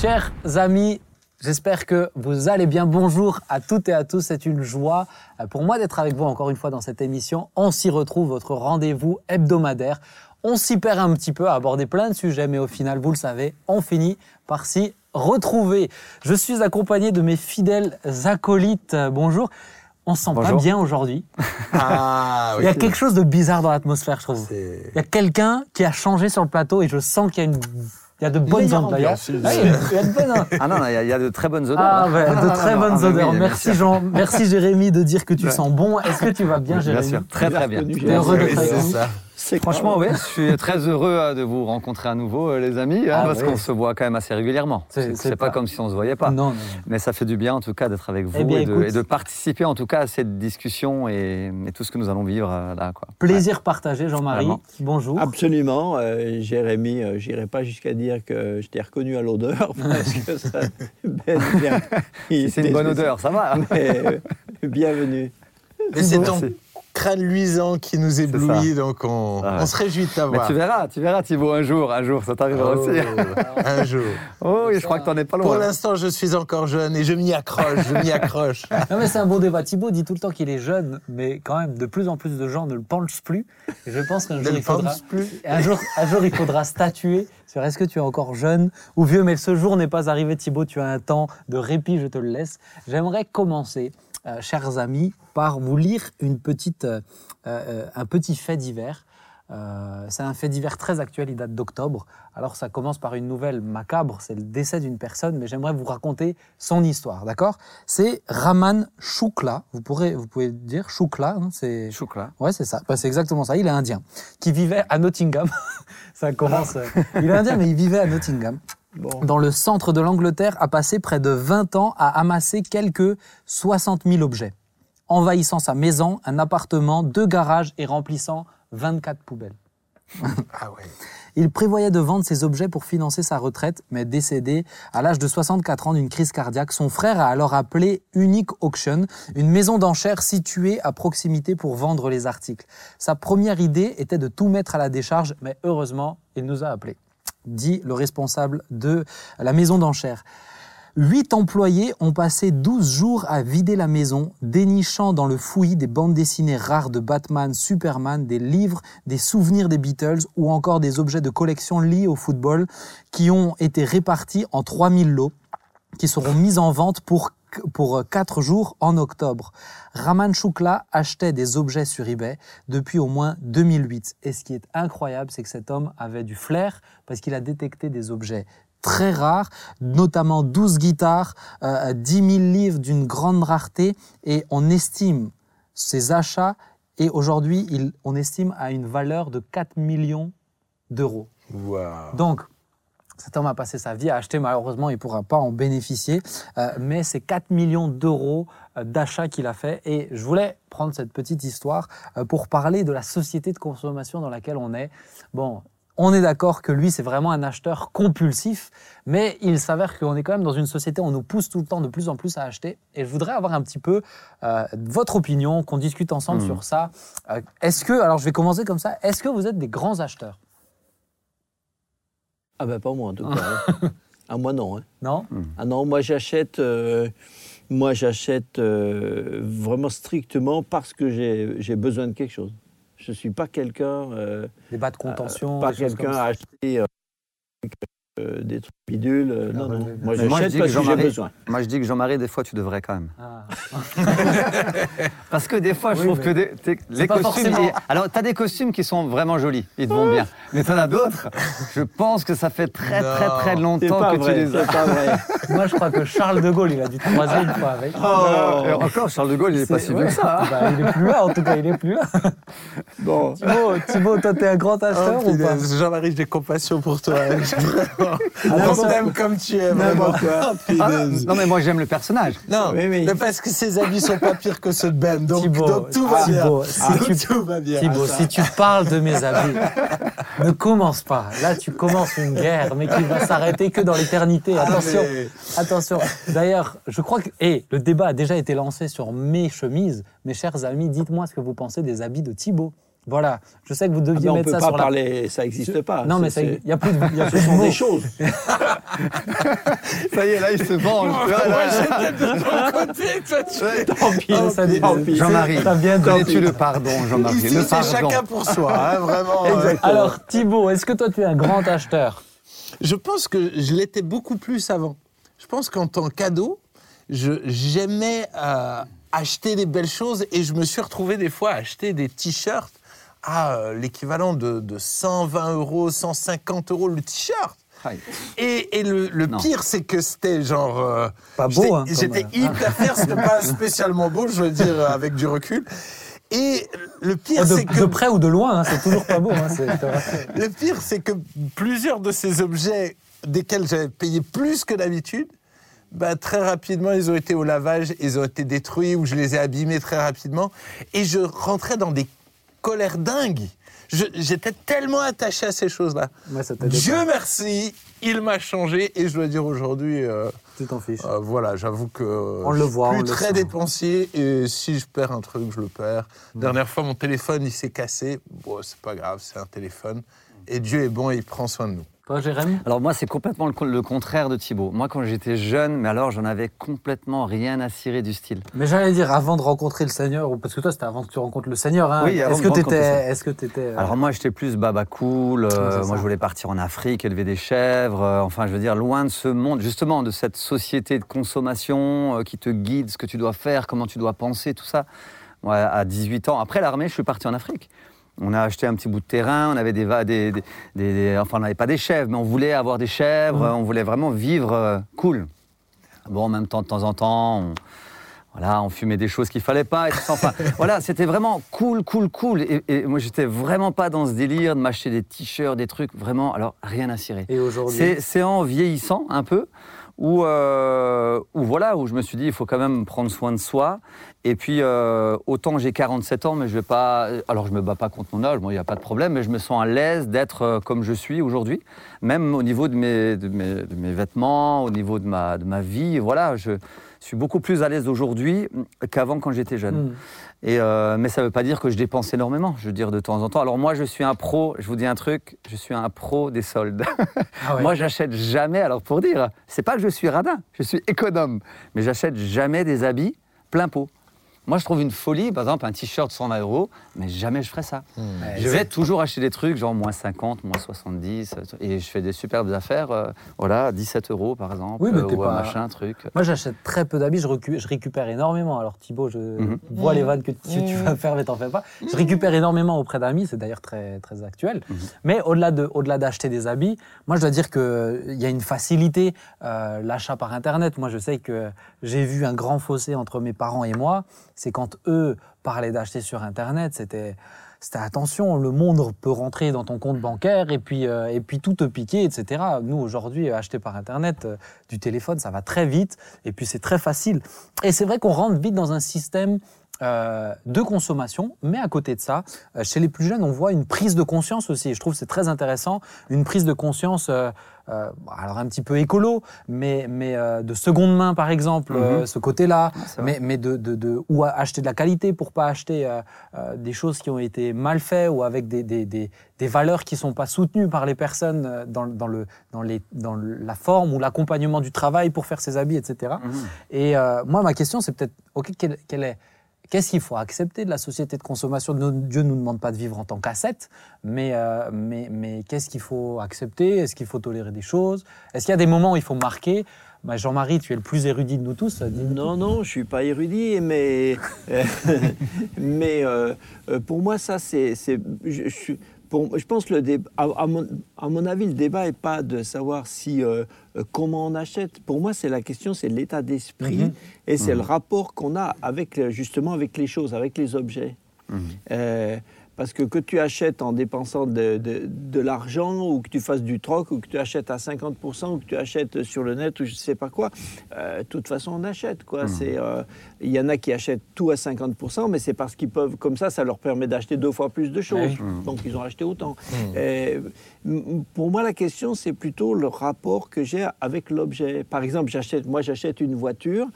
Chers amis, j'espère que vous allez bien. Bonjour à toutes et à tous. C'est une joie euh, pour moi d'être avec vous encore une fois dans cette émission. On s'y retrouve, votre rendez-vous hebdomadaire. On s'y perd un petit peu à aborder plein de sujets, mais au final, vous le savez, on finit par s'y retrouver. Je suis accompagné de mes fidèles acolytes. Euh, Bonjour. On se sent pas bien aujourd'hui. Ah, Il y a quelque chose de bizarre dans l'atmosphère, je trouve. Il y a quelqu'un qui a changé sur le plateau et je sens qu'il y a une. Il y a de bonnes ondes d'ailleurs. ambiance, Ah, il y a- de bonnes Ah non, il y, a- il y a de très bonnes odeurs. Ah, ouais, Ah, de non, très non, bonnes ah, odeurs. oui, merci bien. Jean, merci Jérémy de dire que tu sens bon. Est-ce que tu vas bien, Bien Jérémy? sûr, très très bien. T'es heureux d'être Franchement, grave. oui, je suis très heureux euh, de vous rencontrer à nouveau, euh, les amis, hein, Ah, parce oui. qu'on se voit quand même assez régulièrement. C'est- pas, pas- comme si on se voyait pas. Non, non. Mais ça fait du bien en tout cas d'être avec vous Eh bien, et, de, écoute. et de participer en tout cas à cette discussion et, et tout ce que nous allons vivre euh, là. Quoi. Plaisir partagé, Jean-Marie. Bonjour. Absolument, euh, Jérémy, euh, j'irai pas jusqu'à dire que je t'ai reconnu à l'odeur, parce que ça bien. C'est une bonne odeur, ça va. Mais, euh, bienvenue. C'est ton Merci. Crâne luisant qui nous éblouit, donc on, Ah ouais. on se réjouit de t'avoir. tu verras, tu verras Thibaut un jour, un jour, ça t'arrivera Oh, aussi. un jour. Oh, oui, je crois que t'en es pas Pour loin. l'instant, je suis encore jeune et je m'y accroche, je m'y accroche. Non, mais c'est un bon débat. Thibaut dit tout le temps qu'il est jeune, mais quand même, de plus en plus de gens ne le pensent plus. Et je pense qu'un jour, il faudra. plus. Un jour, un jour, il faudra statuer sur est-ce que tu es encore jeune ou vieux. Mais ce jour n'est pas arrivé, Thibaut. Tu as un temps de répit, je te le laisse. J'aimerais commencer, euh, chers amis, par vous lire une petite, euh, euh, un petit fait divers. C'est un fait divers très actuel, il date d'octobre. Alors ça commence par une nouvelle macabre, c'est le décès d'une personne, mais j'aimerais vous raconter son histoire, d'accord? C'est Raman Shukla, vous, pourrez, vous pouvez dire Shukla, hein, c'est Choukla. Ouais, c'est ça. Bah, c'est exactement ça. Il est indien. Qui vivait à Nottingham. ça commence. Il est indien, mais il vivait à Nottingham. Bon. Dans le centre de l'Angleterre, a passé près de 20 ans à amasser quelques 60 000 objets, envahissant sa maison, un appartement, deux garages et remplissant 24 poubelles. Ah ouais. Il prévoyait de vendre ses objets pour financer sa retraite, mais décédé à l'âge de 64 ans d'une crise cardiaque. Son frère a alors appelé Unique Auction, une maison d'enchères située à proximité pour vendre les articles. Sa première idée était de tout mettre à la décharge, mais heureusement, il nous a appelés, dit le responsable de la maison d'enchères. Huit employés ont passé 12 jours à vider la maison, dénichant dans le fouillis des bandes dessinées rares de Batman, Superman, des livres, des souvenirs des Beatles ou encore des objets de collection liés au football qui ont été répartis en 3000 lots qui seront mis en vente pour, pour 4 jours en octobre. Raman Shukla achetait des objets sur eBay depuis au moins 2008. Et ce qui est incroyable, c'est que cet homme avait du flair parce qu'il a détecté des objets très rares, notamment 12 guitares, euh, 10 000 livres d'une grande rareté, et on estime ces achats, et aujourd'hui, on estime à une valeur de 4 millions d'euros. Donc, cet homme a passé sa vie à acheter, malheureusement, il ne pourra pas en bénéficier, euh, mais c'est 4 millions d'euros euh, d'achats qu'il a fait. Et je voulais prendre cette petite histoire euh, pour parler de la société de consommation dans laquelle on est. Bon, on est d'accord que lui, c'est vraiment un acheteur compulsif, mais il s'avère qu'on est quand même dans une société où on nous pousse tout le temps de plus en plus à acheter. Et je voudrais avoir un petit peu euh, votre opinion, qu'on discute ensemble Mhm. sur ça. Euh, est-ce que, alors je vais commencer comme ça, est-ce que vous êtes des grands acheteurs? Ah ben pas moi en tout cas. hein. Ah moi non. hein. Non? Ah non, moi j'achète, euh, moi j'achète euh, vraiment strictement parce que j'ai j'ai besoin de quelque chose. Je suis pas quelqu'un, euh, Des bas de contention pas des choses quelqu'un ça. à acheter euh, euh, des trucs euh, non, Ah, non. Moi Mais moi, je j'achète dis parce que que j'ai Jean-Marie- besoin. Moi, je dis que Jean-Marie, des fois, tu devrais quand même. Ah. Parce que des fois, je Oui, trouve que des- t'es- les pas costumes. forcément- Alors, tu as des costumes qui sont vraiment jolis, ils te vont bien. Mais tu en as d'autres, je pense que ça fait très, Non. très, très C'est longtemps pas que vrai, tu les as. c'est pas vrai. Moi, je crois que Charles de Gaulle, il a dû te croiser une fois avec. Euh, encore, Charles de Gaulle, il est pas si vieux que ça. Bah, il est plus là, en tout cas, il est plus là. Bon, Thibaut, Thibaut toi, t'es un grand acheteur Oh, ou pas Jean-Marie, j'ai compassion pour toi. hein. Vraiment. Attention. On t'aime comme tu es, vraiment. Oh, Ah, punaise. non, mais moi, j'aime le personnage. Non, oui. mais parce que ses amis sont pas pires que ceux de Ben, donc, Thibaut, donc tout va Thibaut, bien. si Donc tu- tout va bien. Thibaut, Ah, si tu parles de mes amis, ne commence pas. Là, tu commences une guerre, mais qui va s'arrêter que dans l'éternité. Ah, Attention, mais- attention. D'ailleurs, je crois que et le débat a déjà été lancé sur mes chemises. Mes chers amis, dites-moi ce que vous pensez des habits de Thibaut. Voilà, je sais que vous Ah deviez ben, on mettre peut ça pas sur la... parler, ça n'existe pas. Non, mais il y a plus de, il y a plus Ce de sont mots. des choses. Ça y est, là, il se venge. Là, Tant pis, Mais ça- pis. Jean-Marie, Ça vient de- connais-tu le pardon, Jean-Marie Ici, Le c'est chacun pour soi, hein, vraiment. euh. Exactement. Alors, Thibaut, est-ce que toi, tu es un grand acheteur? Je pense que je l'étais beaucoup plus avant. Je pense qu'en tant que cadeau, je- j'aimais euh, acheter des belles choses et je me suis retrouvé des fois à acheter des t-shirts à euh, l'équivalent de, de 120 euros, 150 euros le t-shirt. Et, et le, pire, c'est que c'était genre. euh, Pas beau, j'étais- hein, J'étais euh, hyper fier, c'était pas spécialement beau, je veux dire, avec du recul. Et le pire, c'est que. de près ou de loin, hein, c'est toujours pas beau. hein. Le pire, c'est que plusieurs de ces objets desquels j'avais payé plus que d'habitude, bah, très rapidement, ils ont été au lavage, ils ont été détruits ou je les ai abîmés très rapidement. Et je rentrais dans des colères dingues. Je- J'étais tellement attaché à ces choses-là. Ouais, Dieu pas. merci, il m'a changé et je dois dire aujourd'hui, euh, Tu t'en fiches. euh, voilà, j'avoue que On le je suis voit, plus on le très dépensier et si je perds un truc, je le perds. Dernière fois, mon téléphone, il s'est cassé. Bon, c'est pas grave, c'est un téléphone. Et Dieu est bon et il prend soin de nous. Toi, Jérémy Alors moi, c'est complètement le, co- le contraire de Thibaut. Moi, quand j'étais jeune, mais alors j'en avais complètement rien à cirer du style. Mais j'allais dire, avant de rencontrer le Seigneur, ou parce que toi, c'était avant que tu rencontres le Seigneur. Hein, Oui, Est-ce que tu étais. Est-ce que t'étais, euh, Alors moi, j'étais plus baba cool. euh, moi, je voulais partir en Afrique, élever des chèvres. euh, enfin, je veux dire, loin de ce monde, justement, de cette société de consommation euh, qui te guide, ce que tu dois faire, comment tu dois penser, tout ça. Moi, à 18 ans, après l'armée, je suis parti en Afrique. On a acheté un petit bout de terrain, on avait des, des, des- des- des- enfin, on n'avait pas des chèvres, mais on voulait avoir des chèvres, on voulait vraiment vivre euh, cool. Bon, en même temps, de temps en temps, on, voilà, on fumait des choses qu'il fallait pas. Et tout ça. Enfin, voilà, c'était vraiment cool, cool, cool. Et, et moi, j'étais vraiment pas dans ce délire de m'acheter des t-shirts, des trucs, vraiment, alors rien à cirer. Et aujourd'hui C'est c'est en vieillissant un peu où, euh, où voilà, où je me suis dit, il faut quand même prendre soin de soi. Et puis, euh, autant j'ai 47 ans, mais je vais pas. Alors, je me bats pas contre mon âge, moi, il n'y a pas de problème, mais je me sens à l'aise d'être euh, comme je suis aujourd'hui, même au niveau de mes, de mes, de mes vêtements, au niveau de ma, de ma vie. Voilà, je suis beaucoup plus à l'aise aujourd'hui qu'avant quand j'étais jeune. Hmm. Et euh, mais ça ne veut pas dire que je dépense énormément, je veux dire de temps en temps. Alors moi, je suis un pro, je vous dis un truc, je suis un pro des soldes. Ah ouais. Moi, j'achète jamais, alors pour dire, c'est pas que je suis radin, je suis économe, mais j'achète jamais des habits plein pot. Moi, je trouve une folie, par exemple, un t-shirt 120 euros, mais jamais je ferais ça. Ouais, Je vais toujours acheter des trucs, genre moins 50, moins 70, euh, et je fais des superbes affaires, euh, voilà, 17 euros par exemple, Oui, mais euh, ou un pas- machin, truc. Moi, j'achète très peu d'habits, je, recu- je récupère énormément. Alors, Thibaut, je Mhm. vois les vannes que tu, tu vas faire, mais t'en fais pas. Je récupère énormément auprès d'amis, c'est d'ailleurs très, très actuel. Mhm. Mais au-delà de, au-delà d'acheter des habits, moi, je dois dire qu'il y a une facilité, euh, l'achat par Internet. Moi, je sais que j'ai vu un grand fossé entre mes parents et moi. C'est quand eux parlaient d'acheter sur Internet, c'était. Attention, le monde peut rentrer dans ton compte bancaire et puis, euh, et puis tout te piquer, etc. Nous, aujourd'hui, acheter par Internet euh, du téléphone, ça va très vite et puis c'est très facile. Et c'est vrai qu'on rentre vite dans un système euh, de consommation, mais à côté de ça, euh, chez les plus jeunes, on voit une prise de conscience aussi. Je trouve c'est très intéressant, une prise de conscience, euh, euh, alors un petit peu écolo, mais, mais de seconde main par exemple, euh, ce côté-là, mais, mais de, de, de- ou acheter de la qualité pour pas acheter des choses qui ont été mal faites ou avec des, des, des, des valeurs qui sont pas soutenues par les personnes dans, dans, le, dans, les, dans la forme ou l'accompagnement du travail pour faire ses habits, etc. Mhm. Et euh, moi, ma question, c'est peut-être, ok, quelle, quelle est, qu'est-ce qu'il faut accepter de la société de consommation? Dieu ne nous demande pas de vivre en tant qu'ascète, mais, euh, mais, mais qu'est-ce qu'il faut accepter? Est-ce qu'il faut tolérer des choses? Est-ce qu'il y a des moments où il faut marquer? Bah, Jean-Marie, tu es le plus érudit de nous tous. dis-nous Non, non, je suis pas érudit, mais, euh, mais euh, euh, pour moi, ça, c'est. Je, pour- je pense que le débat, à, à mon, à mon avis, le débat n'est pas de savoir si, euh, euh, comment on achète. Pour moi, c'est la question, c'est l'état d'esprit Mhm. et c'est le rapport qu'on a avec, le- justement avec les choses, avec les objets. Euh, parce que que tu achètes en dépensant de, de- de l'argent, ou que tu fasses du troc, ou que tu achètes à 50%, ou que tu achètes sur le net, ou je ne sais pas quoi, euh, de toute façon, on achète. quoi. C'est, euh, Il y en a qui achètent tout à 50%, mais c'est parce qu'ils peuvent, comme ça, ça leur permet d'acheter deux fois plus de choses. Ah oui. Donc, ils ont acheté autant. Euh, m- pour moi, la question, c'est plutôt le rapport que j'ai avec l'objet. Par exemple, j'achète, moi, j'achète une voiture.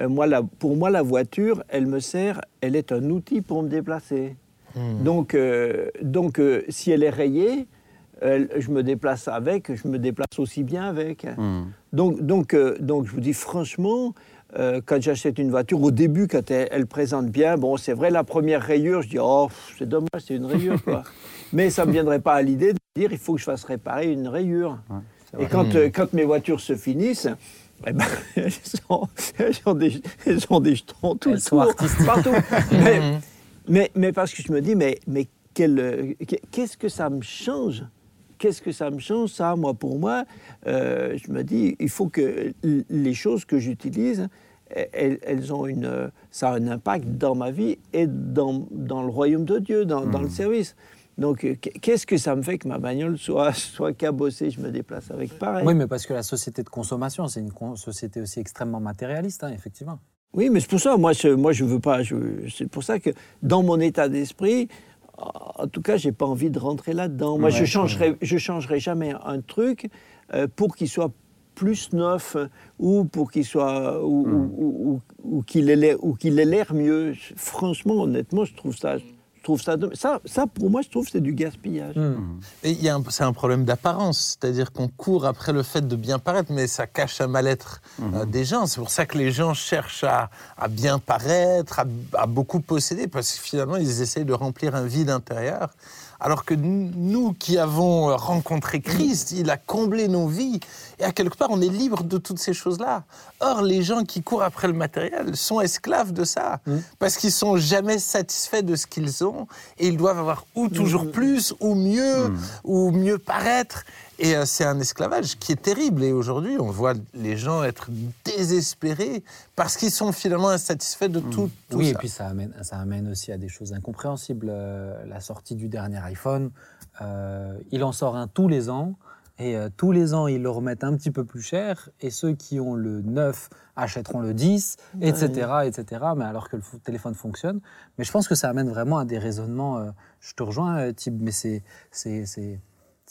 Euh, moi, la- pour moi, la voiture, elle me sert, elle est un outil pour me déplacer. Donc, euh, donc euh, si elle est rayée, elle- je me déplace avec, je me déplace aussi bien avec. Hmm. Donc, donc, euh, donc, je vous dis franchement, euh, quand j'achète une voiture, au début, quand elle, elle présente bien, bon, c'est vrai, la première rayure, je dis, oh, c'est dommage, c'est une rayure, quoi. Mais ça ne me viendrait pas à l'idée de dire, il faut que je fasse réparer une rayure. Et quand, euh, quand mes voitures se finissent, eh ben, elles, ont, elles ont des, elles ont des jetons tout Elles sont autour, artistiques. partout. mais, mais, mais parce que je me dis, mais, mais euh, qu'est-ce que ça me change? Qu'est-ce que ça me change, ça, moi, pour moi? Euh, Je me dis, il faut que les choses que j'utilise, elles, elles ont une, ça a un impact dans ma vie et dans, dans le royaume de Dieu, dans, dans le service. Donc, euh, qu'est-ce que ça me fait que ma bagnole soit, soit cabossée? Je me déplace avec pareil. Oui, mais parce que la société de consommation, c'est une société aussi extrêmement matérialiste, hein, effectivement. Oui, mais c'est pour ça, moi, je, moi, je veux pas. C'est pour ça que dans mon état d'esprit, en tout cas, j'ai pas envie de rentrer là-dedans. Moi, je changerai, je changerai jamais un truc euh, pour qu'il soit plus neuf ou pour qu'il soit ou, ou- ou- ou- qu'il ait l'air ou qu'il ait l'air mieux. Franchement, honnêtement, je trouve ça. Je trouve ça, ça, ça, pour moi, je trouve que c'est du gaspillage. Et il y a un- c'est un problème d'apparence, c'est-à-dire qu'on court après le fait de bien paraître, mais ça cache un mal-être euh, des gens. C'est pour ça que les gens cherchent à, à bien paraître, à, à beaucoup posséder, parce que finalement, ils essayent de remplir un vide intérieur. Alors que nous qui avons euh, rencontré Christ, il a comblé nos vies, et à quelque part, on est libre de toutes ces choses-là. Or, les gens qui courent après le matériel sont esclaves de ça, parce qu'ils sont jamais satisfaits de ce qu'ils ont, et ils doivent avoir ou toujours plus, ou mieux, ou mieux paraître. Et euh, c'est un esclavage qui est terrible. Et aujourd'hui, on voit les gens être désespérés parce qu'ils sont finalement insatisfaits de tout, tout oui, ça. et puis ça amène, ça amène aussi à des choses incompréhensibles. Euh, la sortie du dernier iPhone, euh, il en sort un tous les ans. Et euh, tous les ans, ils le remettent un petit peu plus cher. Et ceux qui ont le 9 achèteront le 10, etc., etc. Mais alors que le téléphone fonctionne. Mais je pense que ça amène vraiment à des raisonnements. euh, je te rejoins, Thib, mais c'est, c'est, c'est,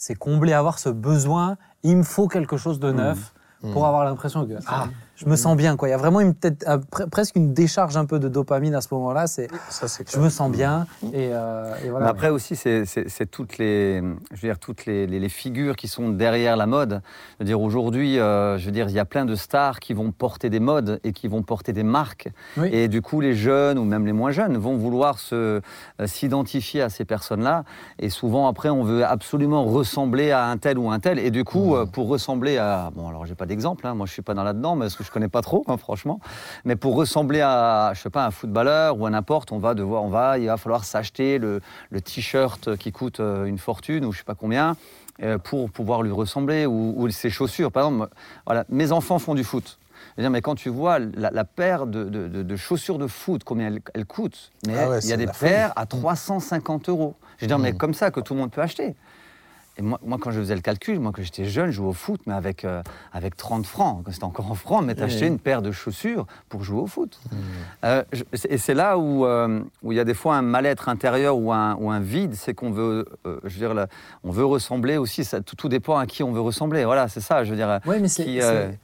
c'est combler, avoir ce besoin. Il me faut quelque chose de neuf pour avoir l'impression que ah, je me sens bien. Quoi. Il y a vraiment une, peut-être, euh, pre- presque une décharge un peu de dopamine à ce moment-là. C'est Ça, c'est je me sens bien. Et, euh, et voilà. Mais après aussi, c'est- c'est c'est toutes les, je veux dire, toutes les, les- les figures qui sont derrière la mode. Je veux dire, aujourd'hui, euh, je veux dire, il y a plein de stars qui vont porter des modes et qui vont porter des marques. Oui. Et du coup, les jeunes ou même les moins jeunes vont vouloir se euh, s'identifier à ces personnes-là. Et souvent, après, on veut absolument ressembler à un tel ou un tel. Et du coup, euh, pour ressembler à, bon, alors j'ai pas d'exemple. hein, moi, je suis pas dans là-dedans, que je connais pas trop, hein, franchement. Mais pour ressembler à, je sais pas, un footballeur ou à n'importe, on va devoir, on va, il va falloir s'acheter le, le t-shirt qui coûte euh, une fortune ou je sais pas combien euh, pour pouvoir lui ressembler ou, ou ses chaussures. Par exemple, voilà, mes enfants font du foot. Je veux dire, mais quand tu vois la, la paire de, de- de- de chaussures de foot, combien elles, mais Ah ouais, il y a des folie. paires à 350 euros. Je veux dire, mais Mm. comme ça que tout le monde peut acheter. Et moi, moi, quand je faisais le calcul, moi, quand j'étais jeune, je jouais au foot, mais avec, euh, avec 30 francs. Quand c'était encore en francs, mais t'achetais une paire de chaussures pour jouer au foot. Euh, je- et c'est là où euh, où il y a des fois un mal-être intérieur ou un, ou un vide, c'est qu'on veut, je veux dire, là, on veut ressembler aussi. Ça, tout, tout dépend à qui on veut ressembler. Voilà, c'est ça. Je veux dire. Oui, mais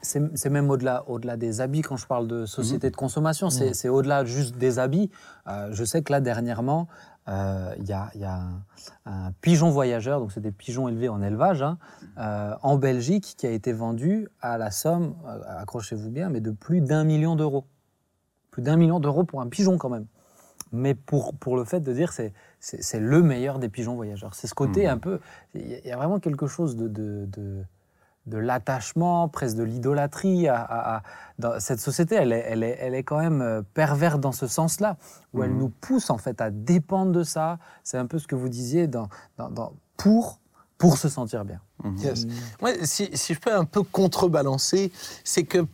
c'est même au-delà au -delà des habits quand je parle de société de consommation. Mhm. C'est c'est au-delà juste des habits. Je sais que là, dernièrement, euh, il y a, il y a un, un pigeon voyageur, donc c'est des pigeons élevés en élevage, hein, euh, en Belgique, qui a été vendu à la somme, euh, accrochez-vous bien, mais de plus d'un million d'euros. Plus d'un million d'euros pour un pigeon quand même. Mais pour, pour le fait de dire c'est c'est le meilleur des pigeons voyageurs. C'est ce côté Mhm. un peu. Il y a- il y a vraiment quelque chose de, de, de, de l'attachement, presque de l'idolâtrie. À, à- à- dans cette société, elle est, elle, est, elle est quand même euh, perverse dans ce sens-là, où elle Mhm. nous pousse en fait à dépendre de ça. C'est un peu ce que vous disiez dans, dans, dans- pour, pour se sentir bien. Mhm. Yes. Moi, si, si je peux un peu contrebalancer, c'est que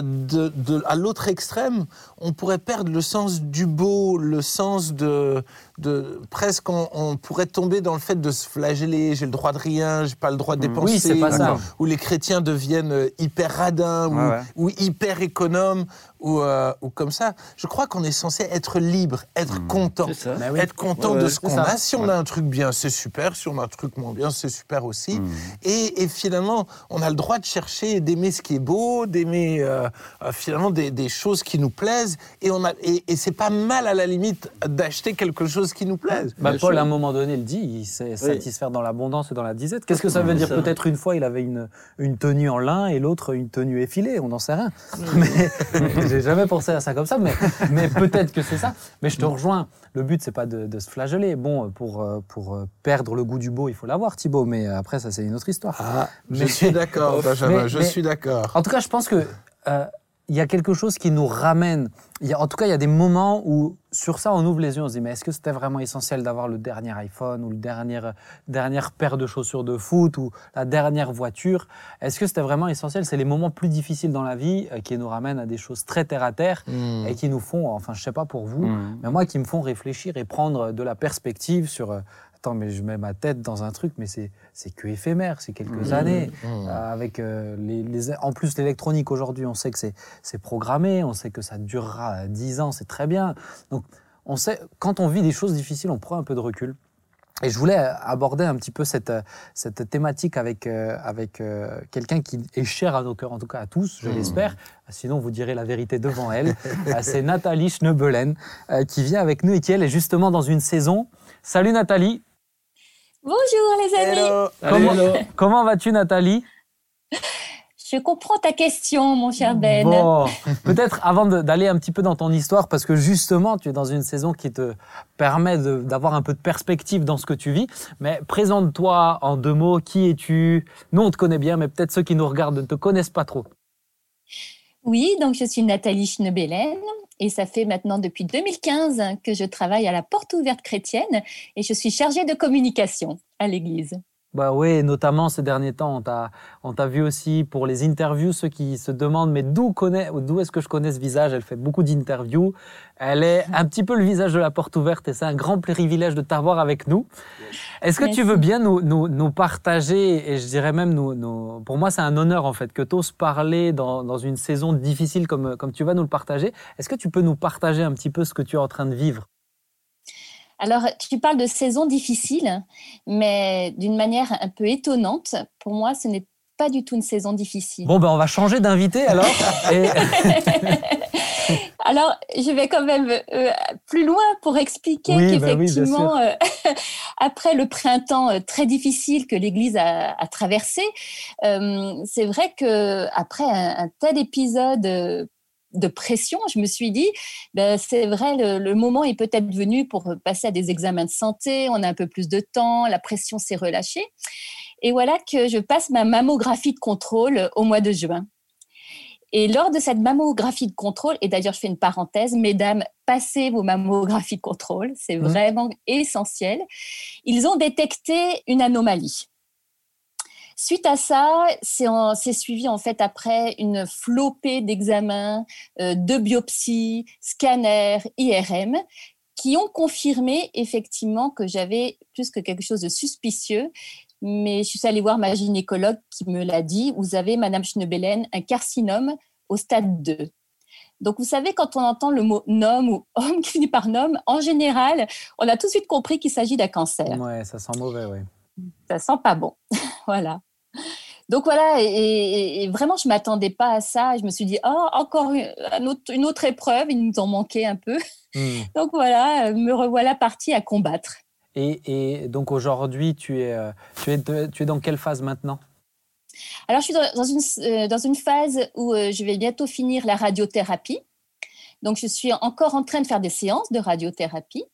de, de- à l'autre extrême, on pourrait perdre le sens du beau, le sens de, de presque, on, on pourrait tomber dans le fait de se flageller. J'ai le droit de rien, j'ai pas le droit de dépenser. Oui, c'est pas ça. Où les chrétiens deviennent euh, hyper radins ou, Ouais, ouais. ou hyper économes ou, euh, ou comme ça. Je crois qu'on est censé être libre, être content, C'est ça. Mais oui. être content Ouais, de ouais, ce qu'on a. Si on a un truc bien, c'est super. Si on a un truc moins bien, c'est super aussi. Mhm. Et, et finalement, on a le droit de chercher, d'aimer ce qui est beau, d'aimer euh, euh, finalement des, des choses qui nous plaisent. Et, on a, et, et c'est pas mal à la limite d'acheter quelque chose qui nous plaisent. Bah, Paul, à un moment donné, le dit, il sait satisfaire dans l'abondance et dans la disette. Qu'est-ce que ça veut dire? Peut-être une fois, il avait une, une tenue en lin et l'autre une tenue effilée, on n'en sait rien. Mais j'ai jamais pensé à ça comme ça, mais, mais peut-être que c'est ça. Mais je te rejoins. Le but, c'est pas de, de se flageller. Bon, pour, euh, pour euh, perdre le goût du beau, il faut l'avoir, Thibaut. Mais après, ça, c'est une autre histoire. Ah, je Mais- suis d'accord, Benjamin, Mais- je mais- suis d'accord. En tout cas, je pense que euh, il y a quelque chose qui nous ramène. Il y a, en tout cas, il y a des moments où sur ça, on ouvre les yeux, on se dit mais est-ce que c'était vraiment essentiel d'avoir le dernier iPhone ou le dernier dernière paire de chaussures de foot ou la dernière voiture? Est-ce que c'était vraiment essentiel? C'est les moments plus difficiles dans la vie euh, qui nous ramènent à des choses très terre à terre Hmm. et qui nous font, enfin, je sais pas pour vous, Mm. mais moi, qui me font réfléchir et prendre de la perspective sur. Euh, Attends, mais je mets ma tête dans un truc, mais c'est c'est que éphémère, c'est quelques Mmh. années. Mmh. Euh, avec euh, les, les- en plus l'électronique aujourd'hui, on sait que c'est c'est programmé, on sait que ça durera 10 ans, c'est très bien. Donc on sait quand on vit des choses difficiles, on prend un peu de recul. Et je voulais aborder un petit peu cette, euh, cette thématique avec, euh, avec euh, quelqu'un qui est cher à nos cœurs, en tout cas à tous, je l'espère. Sinon, vous direz la vérité devant elle. Euh, C'est Nathalie Schneubelen euh, qui vient avec nous et qui, elle, est justement dans une saison. Salut Nathalie, Bonjour les amis. Hello. comment, comment vas-tu Nathalie? Je comprends ta question, mon cher Ben. Bon, peut-être avant d'aller un petit peu dans ton histoire, parce que justement, tu es dans une saison qui te permet d'avoir un peu de perspective dans ce que tu vis. Mais présente-toi en deux mots. Qui es-tu? Nous, on te connaît bien, mais peut-être ceux qui nous regardent ne te connaissent pas trop. Oui, donc je suis Nathalie Schnebelen et ça fait maintenant depuis 2015 que je travaille à la Porte ouverte chrétienne et je suis chargée de communication à l'église. Bah oui, notamment ces derniers temps, on t'a, on t'a vu aussi pour les interviews, ceux qui se demandent mais d'où connaît, d'où est-ce que je connais ce visage? Elle fait beaucoup d'interviews. Elle est un petit peu le visage de la porte ouverte et c'est un grand privilège de t'avoir avec nous. Est-ce que tu veux bien nous, nous, nous partager et je dirais même nous, nous pour moi c'est un honneur en fait que tu oses parler dans, dans une saison difficile comme, comme tu vas nous le partager. Est-ce que tu peux nous partager un petit peu ce que tu es en train de vivre? Alors, tu parles de saison difficile, mais d'une manière un peu étonnante. Pour moi, ce n'est pas du tout une saison difficile. Bon ben on va changer d'invité alors. Et... Alors, je vais quand même euh, plus loin pour expliquer Oui, bah oui, bien qu'effectivement, euh, après le printemps euh, très difficile que l'Église a, a traversé, c'est vrai que après un, un tel épisode de pression, je me suis dit, ben, c'est vrai, le, le moment est peut-être venu pour passer à des examens de santé, on a un peu plus de temps, la pression s'est relâchée. Et voilà que je passe ma mammographie de contrôle au mois de juin. Et lors de cette mammographie de contrôle, et d'ailleurs je fais une parenthèse, mesdames, passez vos mammographies de contrôle, c'est Mhm. vraiment essentiel. Ils ont détecté une anomalie. Suite à ça, c'est suivi en fait après une flopée d'examens, euh, de biopsies, scanners, IRM, qui ont confirmé effectivement que j'avais plus que quelque chose de suspicieux. Mais je suis allée voir ma gynécologue qui me l'a dit. Vous avez, Madame Schnebelen, un carcinome au stade 2. Donc, vous savez, quand on entend le mot nom ou homme qui finit par nom, en général, on a tout de suite compris qu'il s'agit d'un cancer Ouais, ça sent mauvais, ouais. ça sent pas bon. voilà. Donc voilà, et, vraiment, je m'attendais pas à ça. Je me suis dit, oh, encore une, un autre, une autre épreuve, il nous en manquait un peu. Hmm. Donc voilà, euh, me revoilà partie à combattre. Et, et donc aujourd'hui, tu es, euh, tu, es de- tu es dans quelle phase maintenant? Alors, je suis dans, dans une, euh, dans une phase où je vais bientôt finir la radiothérapie. Donc, je suis encore en train de faire des séances de radiothérapie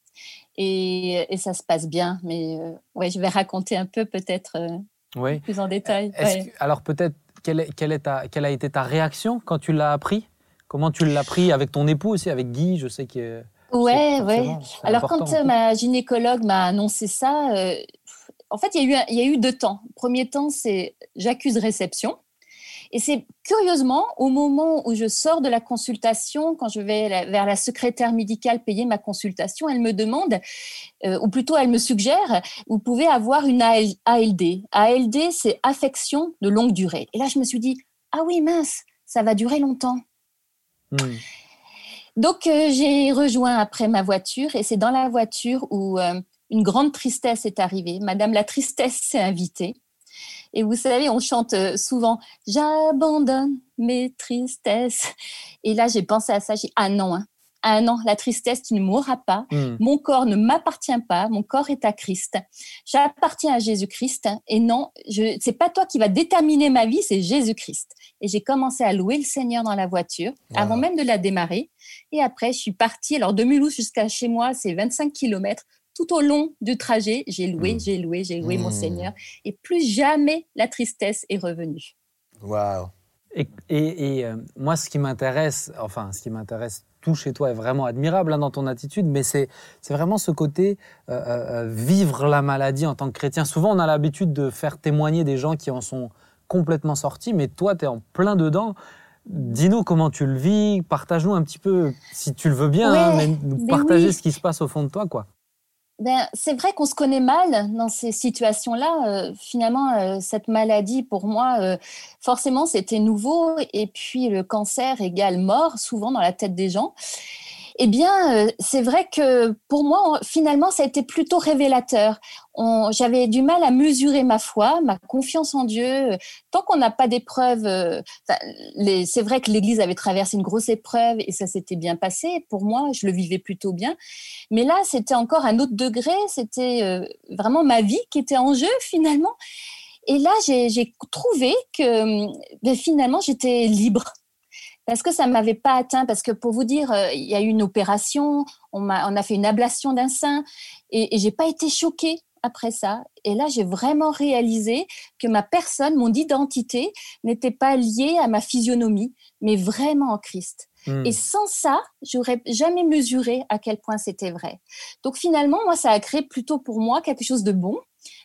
et, et ça se passe bien. Mais euh, ouais, je vais raconter un peu peut-être euh, Oui. plus en détail. Est-ce Ouais. que- alors peut-être, quelle, est- quelle, a été ta réaction quand tu l'as appris? Comment tu l'as pris avec ton époux aussi, avec Guy? Je sais que. Ouais, ouais. Alors, quand euh, ma gynécologue m'a annoncé ça, euh, en fait, il y, a eu il y a eu deux temps. Premier temps, c'est j'accuse réception. Et c'est curieusement, au moment où je sors de la consultation, quand je vais vers la secrétaire médicale payer ma consultation, elle me demande, euh, ou plutôt elle me suggère, vous pouvez avoir une AL ALD. ALD, c'est affection de longue durée. Et là, je me suis dit, ah oui, mince, ça va durer longtemps. Hmm. Donc, euh, j'ai rejoint après ma voiture et c'est dans la voiture où euh, une grande tristesse est arrivée. Madame la tristesse s'est invitée. Et vous savez, on chante euh, souvent J'abandonne mes tristesses. Et là, j'ai pensé à ça. J'ai dit, Ah non, hein. ah non, la tristesse, tu ne mourras pas. Hmm. Mon corps ne m'appartient pas. Mon corps est à Christ. J'appartiens à Jésus-Christ. Et non, je, c'est pas toi qui va déterminer ma vie, c'est Jésus-Christ. Et j'ai commencé à louer le Seigneur dans la voiture avant même de la démarrer. Et après, je suis partie. Alors, de Mulhouse jusqu'à chez moi, c'est 25 kilomètres tout au long du trajet, j'ai loué, Mm. j'ai loué, j'ai loué mon Mm. Seigneur. Et plus jamais la tristesse est revenue. Waouh. Et, et- et, euh, moi, ce qui m'intéresse, enfin, ce qui m'intéresse tout chez toi est vraiment admirable hein, dans ton attitude, mais c'est c'est vraiment ce côté euh, euh, vivre la maladie en tant que chrétien. Souvent, on a l'habitude de faire témoigner des gens qui en sont complètement sortis, mais toi, tu es en plein dedans. Dis-nous comment tu le vis, partage-nous un petit peu, si tu le veux bien, Ouais, hein, mais nous mais partager oui. ce qui se passe au fond de toi, quoi. Ben, c'est vrai qu'on se connaît mal dans ces situations-là. Euh, finalement, euh, cette maladie, pour moi, euh, forcément, c'était nouveau. Et puis, le cancer égale mort, souvent dans la tête des gens. Eh bien, euh, c'est vrai que pour moi, finalement, ça a été plutôt révélateur. J'avais du mal à mesurer ma foi, ma confiance en Dieu. Tant qu'on n'a pas d'épreuves, euh, c'est vrai que l'Église avait traversé une grosse épreuve et ça s'était bien passé. Pour moi, je le vivais plutôt bien. Mais là, c'était encore un autre degré. C'était euh, vraiment ma vie qui était en jeu finalement. Et là, j'ai trouvé que ben, finalement, j'étais libre. Parce que ça ne m'avait pas atteint. Parce que pour vous dire, euh, il y a eu une opération, on, m'a- on a fait une ablation d'un sein et, et j'ai pas été choquée après ça. Et là, j'ai vraiment réalisé que ma personne, mon identité, n'était pas liée à ma physionomie, mais vraiment en Christ. Hmm. Et sans ça, j'aurais jamais mesuré à quel point c'était vrai. Donc finalement, moi, ça a créé plutôt pour moi quelque chose de bon.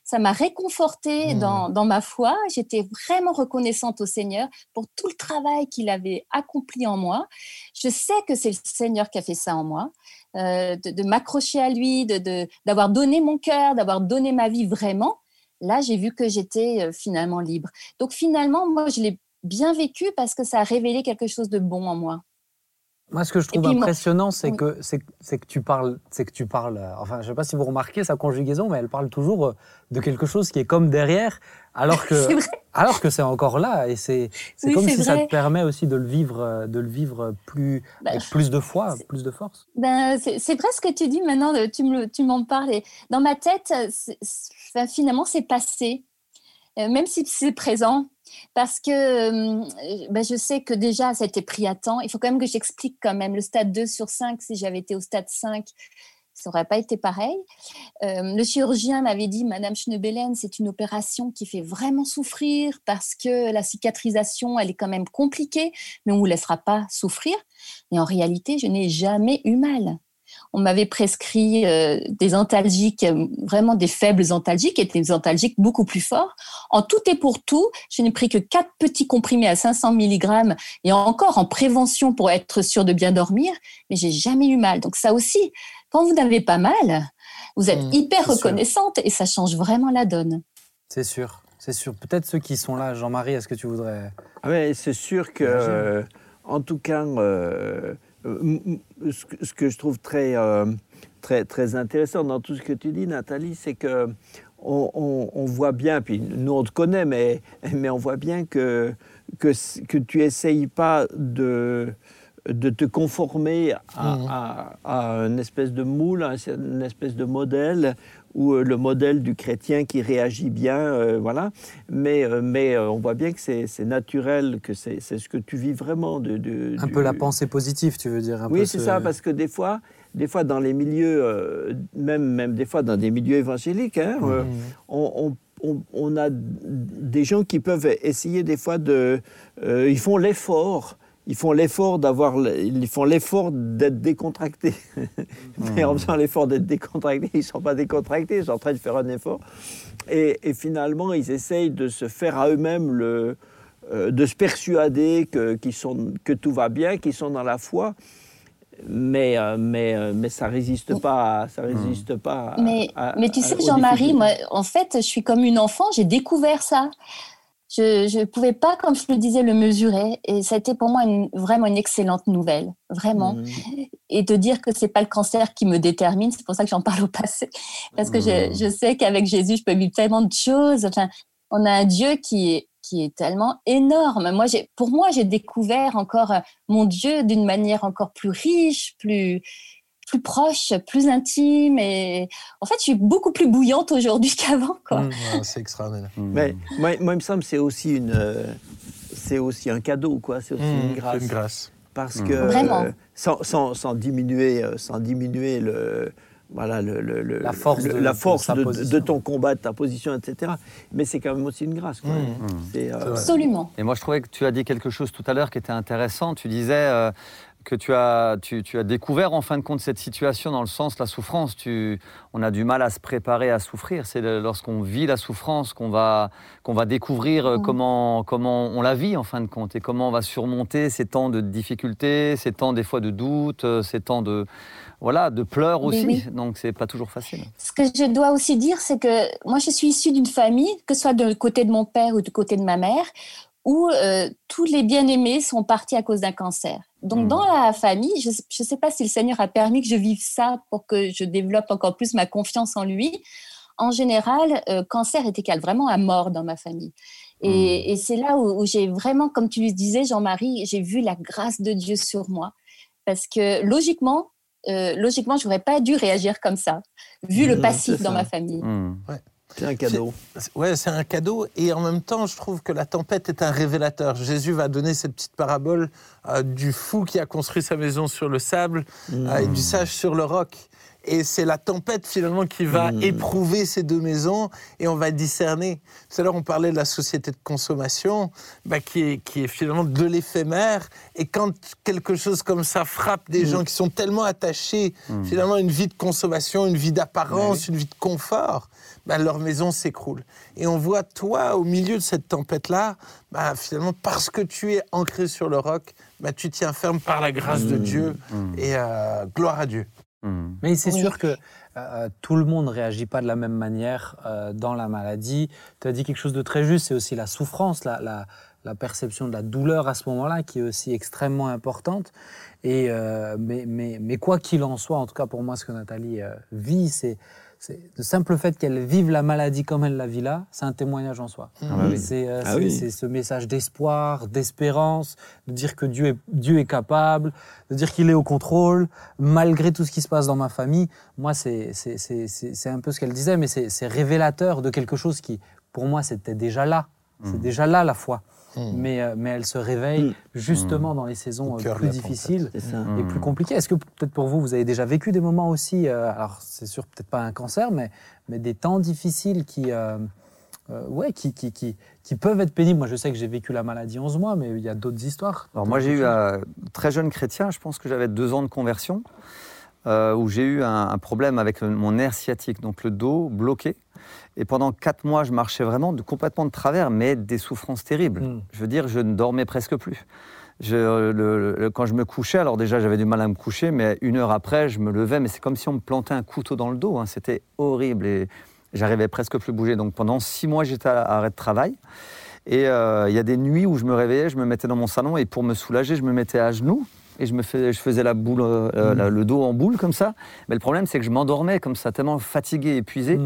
Ça m'a réconfortée Mmh. dans, dans ma foi. J'étais vraiment reconnaissante au Seigneur pour tout le travail qu'il avait accompli en moi. Je sais que c'est le Seigneur qui a fait ça en moi, euh, de, de m'accrocher à lui, de de- d'avoir donné mon cœur, d'avoir donné ma vie vraiment. Là, j'ai vu que j'étais euh, finalement libre. Donc finalement, moi, je l'ai bien vécu parce que ça a révélé quelque chose de bon en moi. Moi, ce que je trouve puis impressionnant, c'est Oui. que c'est que- tu parles, c'est que tu parles. euh, Enfin, je sais pas si vous remarquez sa conjugaison, mais elle parle toujours euh, de quelque chose qui est comme derrière, alors que alors que c'est encore là, et c'est Oui, comme si ça te permet aussi de le vivre, euh, de le vivre plus Bah, avec plus de foi, plus de force. Ben, c'est vrai ce que tu dis maintenant, tu me le- tu m'en parles. et dans ma tête, finalement, c'est passé, euh, même si c'est présent. Parce que euh, ben, je sais que déjà, ça a été pris à temps. Il faut quand même que j'explique quand même le stade 2 sur 5. Si j'avais été au stade 5, ça n'aurait pas été pareil. Euh, le chirurgien m'avait dit, Madame Schnebelen, c'est une opération qui fait vraiment souffrir parce que la cicatrisation, elle est quand même compliquée, mais on ne vous laissera pas souffrir. Et en réalité, je n'ai jamais eu mal. On m'avait prescrit euh, des antalgiques, euh, vraiment des faibles antalgiques, et des antalgiques beaucoup plus forts. En tout et pour tout, je n'ai pris que quatre petits comprimés à 500 mg, et encore en prévention pour être sûr de bien dormir, mais j'ai jamais eu mal. Donc ça aussi, quand vous n'avez pas mal, vous êtes Mmh, hyper sûr. reconnaissante, et ça change vraiment la donne. C'est sûr, c'est sûr. Peut-être ceux qui sont là, Jean-Marie, est-ce que tu voudrais Ah ouais, c'est sûr que, euh, en tout cas, euh, euh, ce, que- je trouve très, euh, très, très intéressant dans tout ce que tu dis, Nathalie, c'est que on, on- on voit bien, puis nous on te connaît, mais, mais on voit bien que, que, que tu essayes pas de de te conformer à, Mhm. à- à une espèce de moule, à une espèce de modèle, ou euh, le modèle du chrétien qui réagit bien, euh, voilà. Mais, euh, mais on voit bien que c'est naturel, que c'est ce que tu vis vraiment. De, de- un du- peu la pensée positive, tu veux dire un oui, c'est ce- ça, parce que des fois, des fois dans les milieux, euh, même, même des fois dans des milieux évangéliques, hein, euh, Mhm. on, on- on- on a des gens qui peuvent essayer des fois de... euh, ils font l'effort. Ils font l'effort d'avoir, ils font l'effort d'être décontractés. Mais en faisant l'effort d'être décontractés, ils ne sont pas décontractés, ils sont en train de faire un effort. Et, et finalement, ils essayent de se faire à eux-mêmes le, euh, de se persuader que, qu'ils sont, que tout va bien, qu'ils sont dans la foi. Mais, euh, mais, euh, mais ça résiste pas, à- ça résiste pas. à- Mais, à- mais tu à- sais, Jean-Marie, moi, en fait, je suis comme une enfant, j'ai découvert ça. Je ne pouvais pas, comme je le disais, le mesurer. Et ça a été pour moi une- vraiment une excellente nouvelle, vraiment. Mhm. Et de dire que c'est pas le cancer qui me détermine, c'est pour ça que j'en parle au passé. Parce que je, je sais qu'avec Jésus, je peux vivre tellement de choses. Enfin, on a un Dieu qui est qui est tellement énorme. Moi, pour moi, j'ai découvert encore mon Dieu d'une manière encore plus riche, plus plus proche, plus intime. Et en fait, je suis beaucoup plus bouillante aujourd'hui qu'avant. Mmh, c'est extraordinaire. Mmh. Mais moi, il me semble c'est aussi une, euh, c'est aussi un cadeau, quoi. C'est aussi mmh, une grâce. Une grâce. Parce que Vraiment. sans, sans, sans, diminuer, euh, sans diminuer le voilà le, le, la force, de, la force de, ton combat, de ta position, etc. Mais c'est quand même aussi une grâce. Quoi. Euh, Absolument. Et moi, je trouvais que tu as dit quelque chose tout à l'heure qui était intéressant. Tu disais, que tu as, tu, as découvert en fin de compte cette situation dans le sens la souffrance. Tu, on a du mal à se préparer à souffrir. C'est lorsqu'on vit la souffrance qu'on va, qu'on va découvrir euh, comment, comment on la vit en fin de compte et comment on va surmonter ces temps de difficultés, ces temps des fois de doute, euh, ces temps de, voilà, de pleurs aussi. Oui. Donc c'est pas toujours facile. Ce que je dois aussi dire, c'est que moi je suis issue d'une famille, que ce soit du côté de mon père ou du côté de ma mère, où euh, tous les bien-aimés sont partis à cause d'un cancer. Donc, hmm. dans la famille, je ne sais pas si le Seigneur a permis que je vive ça pour que je développe encore plus ma confiance en lui. En général, euh, cancer était vraiment à mort dans ma famille. Et, hmm. c'est là où, j'ai vraiment, comme tu le disais, Jean-Marie, j'ai vu la grâce de Dieu sur moi. Parce que logiquement, euh, logiquement, je n'aurais pas dû réagir comme ça, vu le hmm, passif dans ma famille. C'est un cadeau. Ouais, c'est un cadeau. Et en même temps, je trouve que la tempête est un révélateur. Jésus va donner cette petite parabole euh, du fou qui a construit sa maison sur le sable euh, et du mmh. sage sur le roc. Et c'est la tempête finalement qui va mmh. éprouver ces deux maisons et on va discerner. Tout à l'heure, on parlait de la société de consommation bah, qui, est, qui est finalement de l'éphémère. Et quand quelque chose comme ça frappe des mmh. gens qui sont tellement attachés finalement à une vie de consommation, une vie d'apparence, une vie de confort, bah, leur maison s'écroule. Et on voit toi, au milieu de cette tempête-là, bah, finalement, parce que tu es ancré sur le roc, bah, tu tiens ferme par la grâce de. Dieu. Et euh, gloire à Dieu. Mmh. Mais c'est sûr que euh, tout le monde ne réagit pas de la même manière euh, dans la maladie. Tu as dit quelque chose de très juste, c'est aussi la souffrance, la, la, perception de la douleur à ce moment-là qui est aussi extrêmement importante. Et, mais, mais, mais, quoi qu'il en soit, en tout cas pour moi, ce que Nathalie vit, c'est le simple fait qu'elle vive la maladie comme elle la vit là, c'est un témoignage en soi. Ah bah euh, ah c'est ce message d'espoir, d'espérance, de dire que Dieu est, Dieu est capable, de dire qu'il est au contrôle, malgré tout ce qui se passe dans ma famille. Moi, c'est un peu ce qu'elle disait, mais c'est révélateur de quelque chose qui, pour moi, c'était déjà là. C'est mmh. déjà là la foi. Hmm. Mais, euh, mais elle se réveille hmm. justement hmm. dans les saisons euh, plus difficiles et plus compliquées. Est-ce que peut-être pour vous, vous avez déjà vécu des moments aussi, euh, alors c'est sûr peut-être pas un cancer, mais, mais des temps difficiles qui, ouais, qui, qui, qui, qui, peuvent être pénibles Moi je sais que j'ai vécu la maladie 11 mois, mais il y a d'autres histoires. Alors moi j'ai eu un très jeune chrétien, je pense que j'avais deux ans de conversion. où j'ai eu un, un, problème avec mon nerf sciatique, donc le dos bloqué. Et pendant quatre mois, je marchais vraiment de, complètement de travers, mais des souffrances terribles. Hmm. Je veux dire, je ne dormais presque plus. Je, quand je me couchais, alors déjà j'avais du mal à me coucher, mais une heure après, je me levais, mais c'est comme si on me plantait un couteau dans le dos. Hein. C'était horrible et j'arrivais presque plus à bouger. Donc pendant six mois, j'étais à arrêt de travail. Et euh, il y a des nuits où je me réveillais, je me mettais dans mon salon et pour me soulager, je me mettais à genoux et je, me fais, je faisais la boule, euh, hmm. le dos en boule comme ça. Mais le problème, c'est que je m'endormais comme ça, tellement fatigué, épuisé.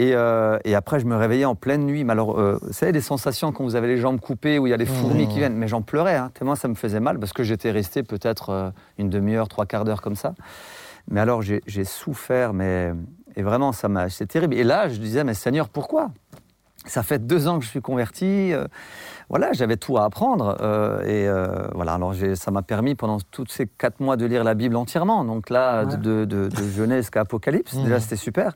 Euh, et, après, je me réveillais en pleine nuit. Mais alors, euh, vous savez, les sensations quand vous avez les jambes coupées, où il y a les fourmis qui viennent, mais j'en pleurais, hein, tellement ça me faisait mal, parce que j'étais resté peut-être euh, une demi-heure, trois quarts d'heure comme ça. Mais alors, j'ai souffert, mais et vraiment, ça m'a, c'est terrible. Et là, je disais, mais Seigneur, pourquoi? Ça fait deux ans que je suis converti. voilà, j'avais tout à apprendre. et voilà, alors ça m'a permis pendant tous ces quatre mois de lire la Bible entièrement. Donc là, de, de, de, Genèse qu'à Apocalypse, déjà, c'était super.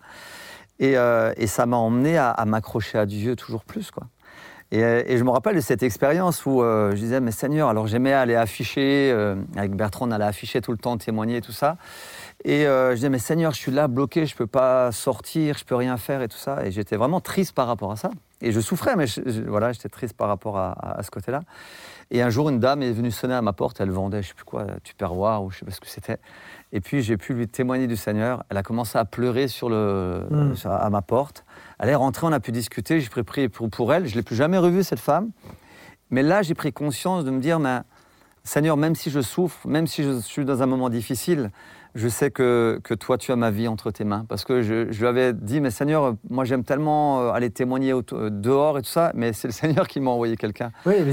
Euh, et, ça m'a emmené à, m'accrocher à Dieu toujours plus. Quoi. Et, je me rappelle de cette expérience où euh, je disais, mais Seigneur, alors j'aimais aller afficher, euh, avec Bertrand, on allait afficher tout le temps, témoigner, tout ça. Et je disais, mais Seigneur, je suis là bloqué, je ne peux pas sortir, je ne peux rien faire et tout ça. Et j'étais vraiment triste par rapport à ça. Et je souffrais, mais voilà, j'étais triste par rapport à, ce côté-là. Et un jour, une dame est venue sonner à ma porte, elle vendait, je ne sais plus quoi, tupperware ou je ne sais pas ce que c'était. Et puis j'ai pu lui témoigner du Seigneur. Elle a commencé à pleurer sur le, hmm. à ma porte. Elle est rentrée, on a pu discuter. J'ai pris pour, pour elle. Je ne l'ai plus jamais revue, cette femme. Mais là, j'ai pris conscience de me dire, mais, Seigneur, même si je souffre, même si je suis dans un moment difficile, je sais que, que, toi, tu as ma vie entre tes mains. Parce que je, je lui avais dit, mais Seigneur, moi j'aime tellement euh, aller témoigner euh, dehors et tout ça, mais c'est le Seigneur qui m'a envoyé quelqu'un. Oui, mais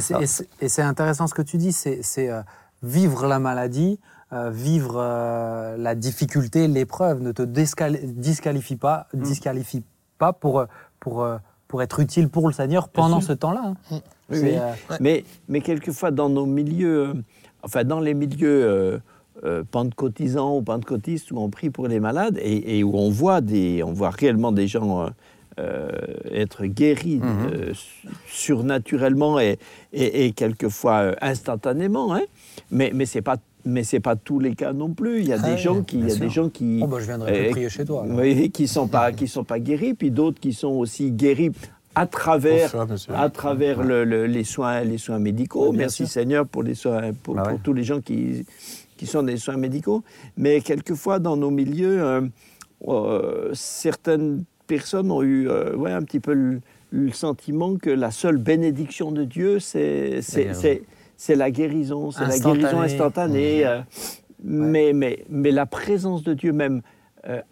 et c'est intéressant ce que tu dis, c'est euh, vivre la maladie, vivre la difficulté, l'épreuve, ne te disqualifie pas, mm. disqualifie pas pour, pour, pour être utile pour le Seigneur pendant ce temps-là. Hein. Mm. Oui, mais, mais quelquefois dans nos milieux, enfin dans les milieux euh, pentecôtisants ou pentecôtistes où on prie pour les malades et, où on voit, des, on voit réellement des gens euh, euh, être guéris mhm. surnaturellement et, et, quelquefois instantanément. Hein. Mais, mais ce n'est pas mais c'est pas tous les cas non plus. Il y a des gens qui, il y a des gens qui, oh, bah, je viendrai prier chez toi. qui sont pas, qui sont pas guéris, puis d'autres qui sont aussi guéris à travers, à travers les soins, les soins médicaux. Merci Seigneur pour les soins, pour, bah pour tous les gens qui, qui sont des soins médicaux, mais quelquefois dans nos milieux, euh, euh, certaines personnes ont eu euh, ouais, un petit peu le, sentiment que la seule bénédiction de Dieu, c'est la guérison, c'est la guérison instantanée. mais, mais, mais la présence de Dieu même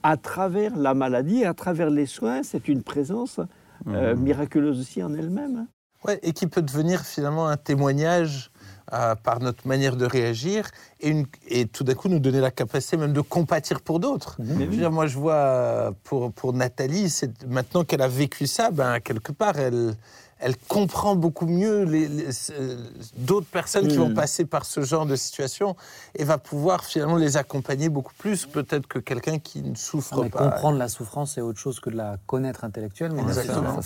à travers la maladie, à travers les soins, c'est une présence mmh. miraculeuse aussi en elle-même. Ouais, et qui peut devenir finalement un témoignage euh, par notre manière de réagir et, et tout d'un coup nous donner la capacité même de compatir pour d'autres. Mhm. moi, je vois pour, pour Nathalie, maintenant qu'elle a vécu ça, ben, quelque part, elle, elle comprend beaucoup mieux les, d'autres personnes qui vont hmm. passer par ce genre de situation et va pouvoir finalement les accompagner beaucoup plus peut-être que quelqu'un qui ne souffre pas. Comprendre la souffrance, c'est autre chose que de la connaître intellectuellement. Exactement.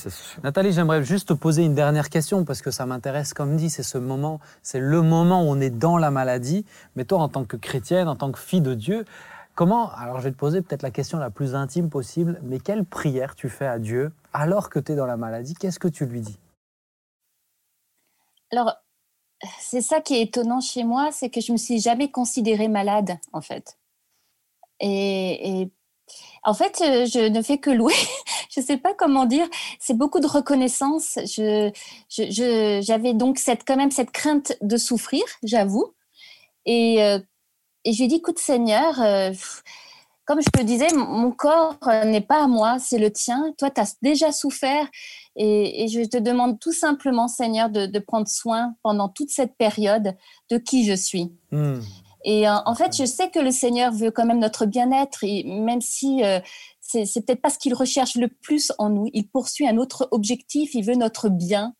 Nathalie, j'aimerais juste te poser une dernière question parce que ça m'intéresse, comme dit, c'est ce moment, c'est le moment où on est dans la maladie. Mais toi, en tant que chrétienne, en tant que fille de Dieu, Comment, alors je vais te poser peut-être la question la plus intime possible, mais quelle prière tu fais à Dieu alors que tu es dans la maladie? Qu'est-ce que tu lui dis? Alors, c'est ça qui est étonnant chez moi, c'est que je me suis jamais considérée malade, en fait. Et, en fait, euh, je ne fais que louer. je ne sais pas comment dire. C'est beaucoup de reconnaissance. Je, j'avais donc cette, quand même cette crainte de souffrir, j'avoue. Et, euh, et je lui ai dit, écoute Seigneur, euh, comme je te disais, mon corps euh, n'est pas à moi, c'est le tien. Toi, tu as déjà souffert et, je te demande tout simplement, Seigneur, de, prendre soin pendant toute cette période de qui je suis. Hmm. Et euh, en, fait, je sais que le Seigneur veut quand même notre bien-être, et même si euh, c'est, peut-être pas ce qu'il recherche le plus en nous, il poursuit un autre objectif, il veut notre bien.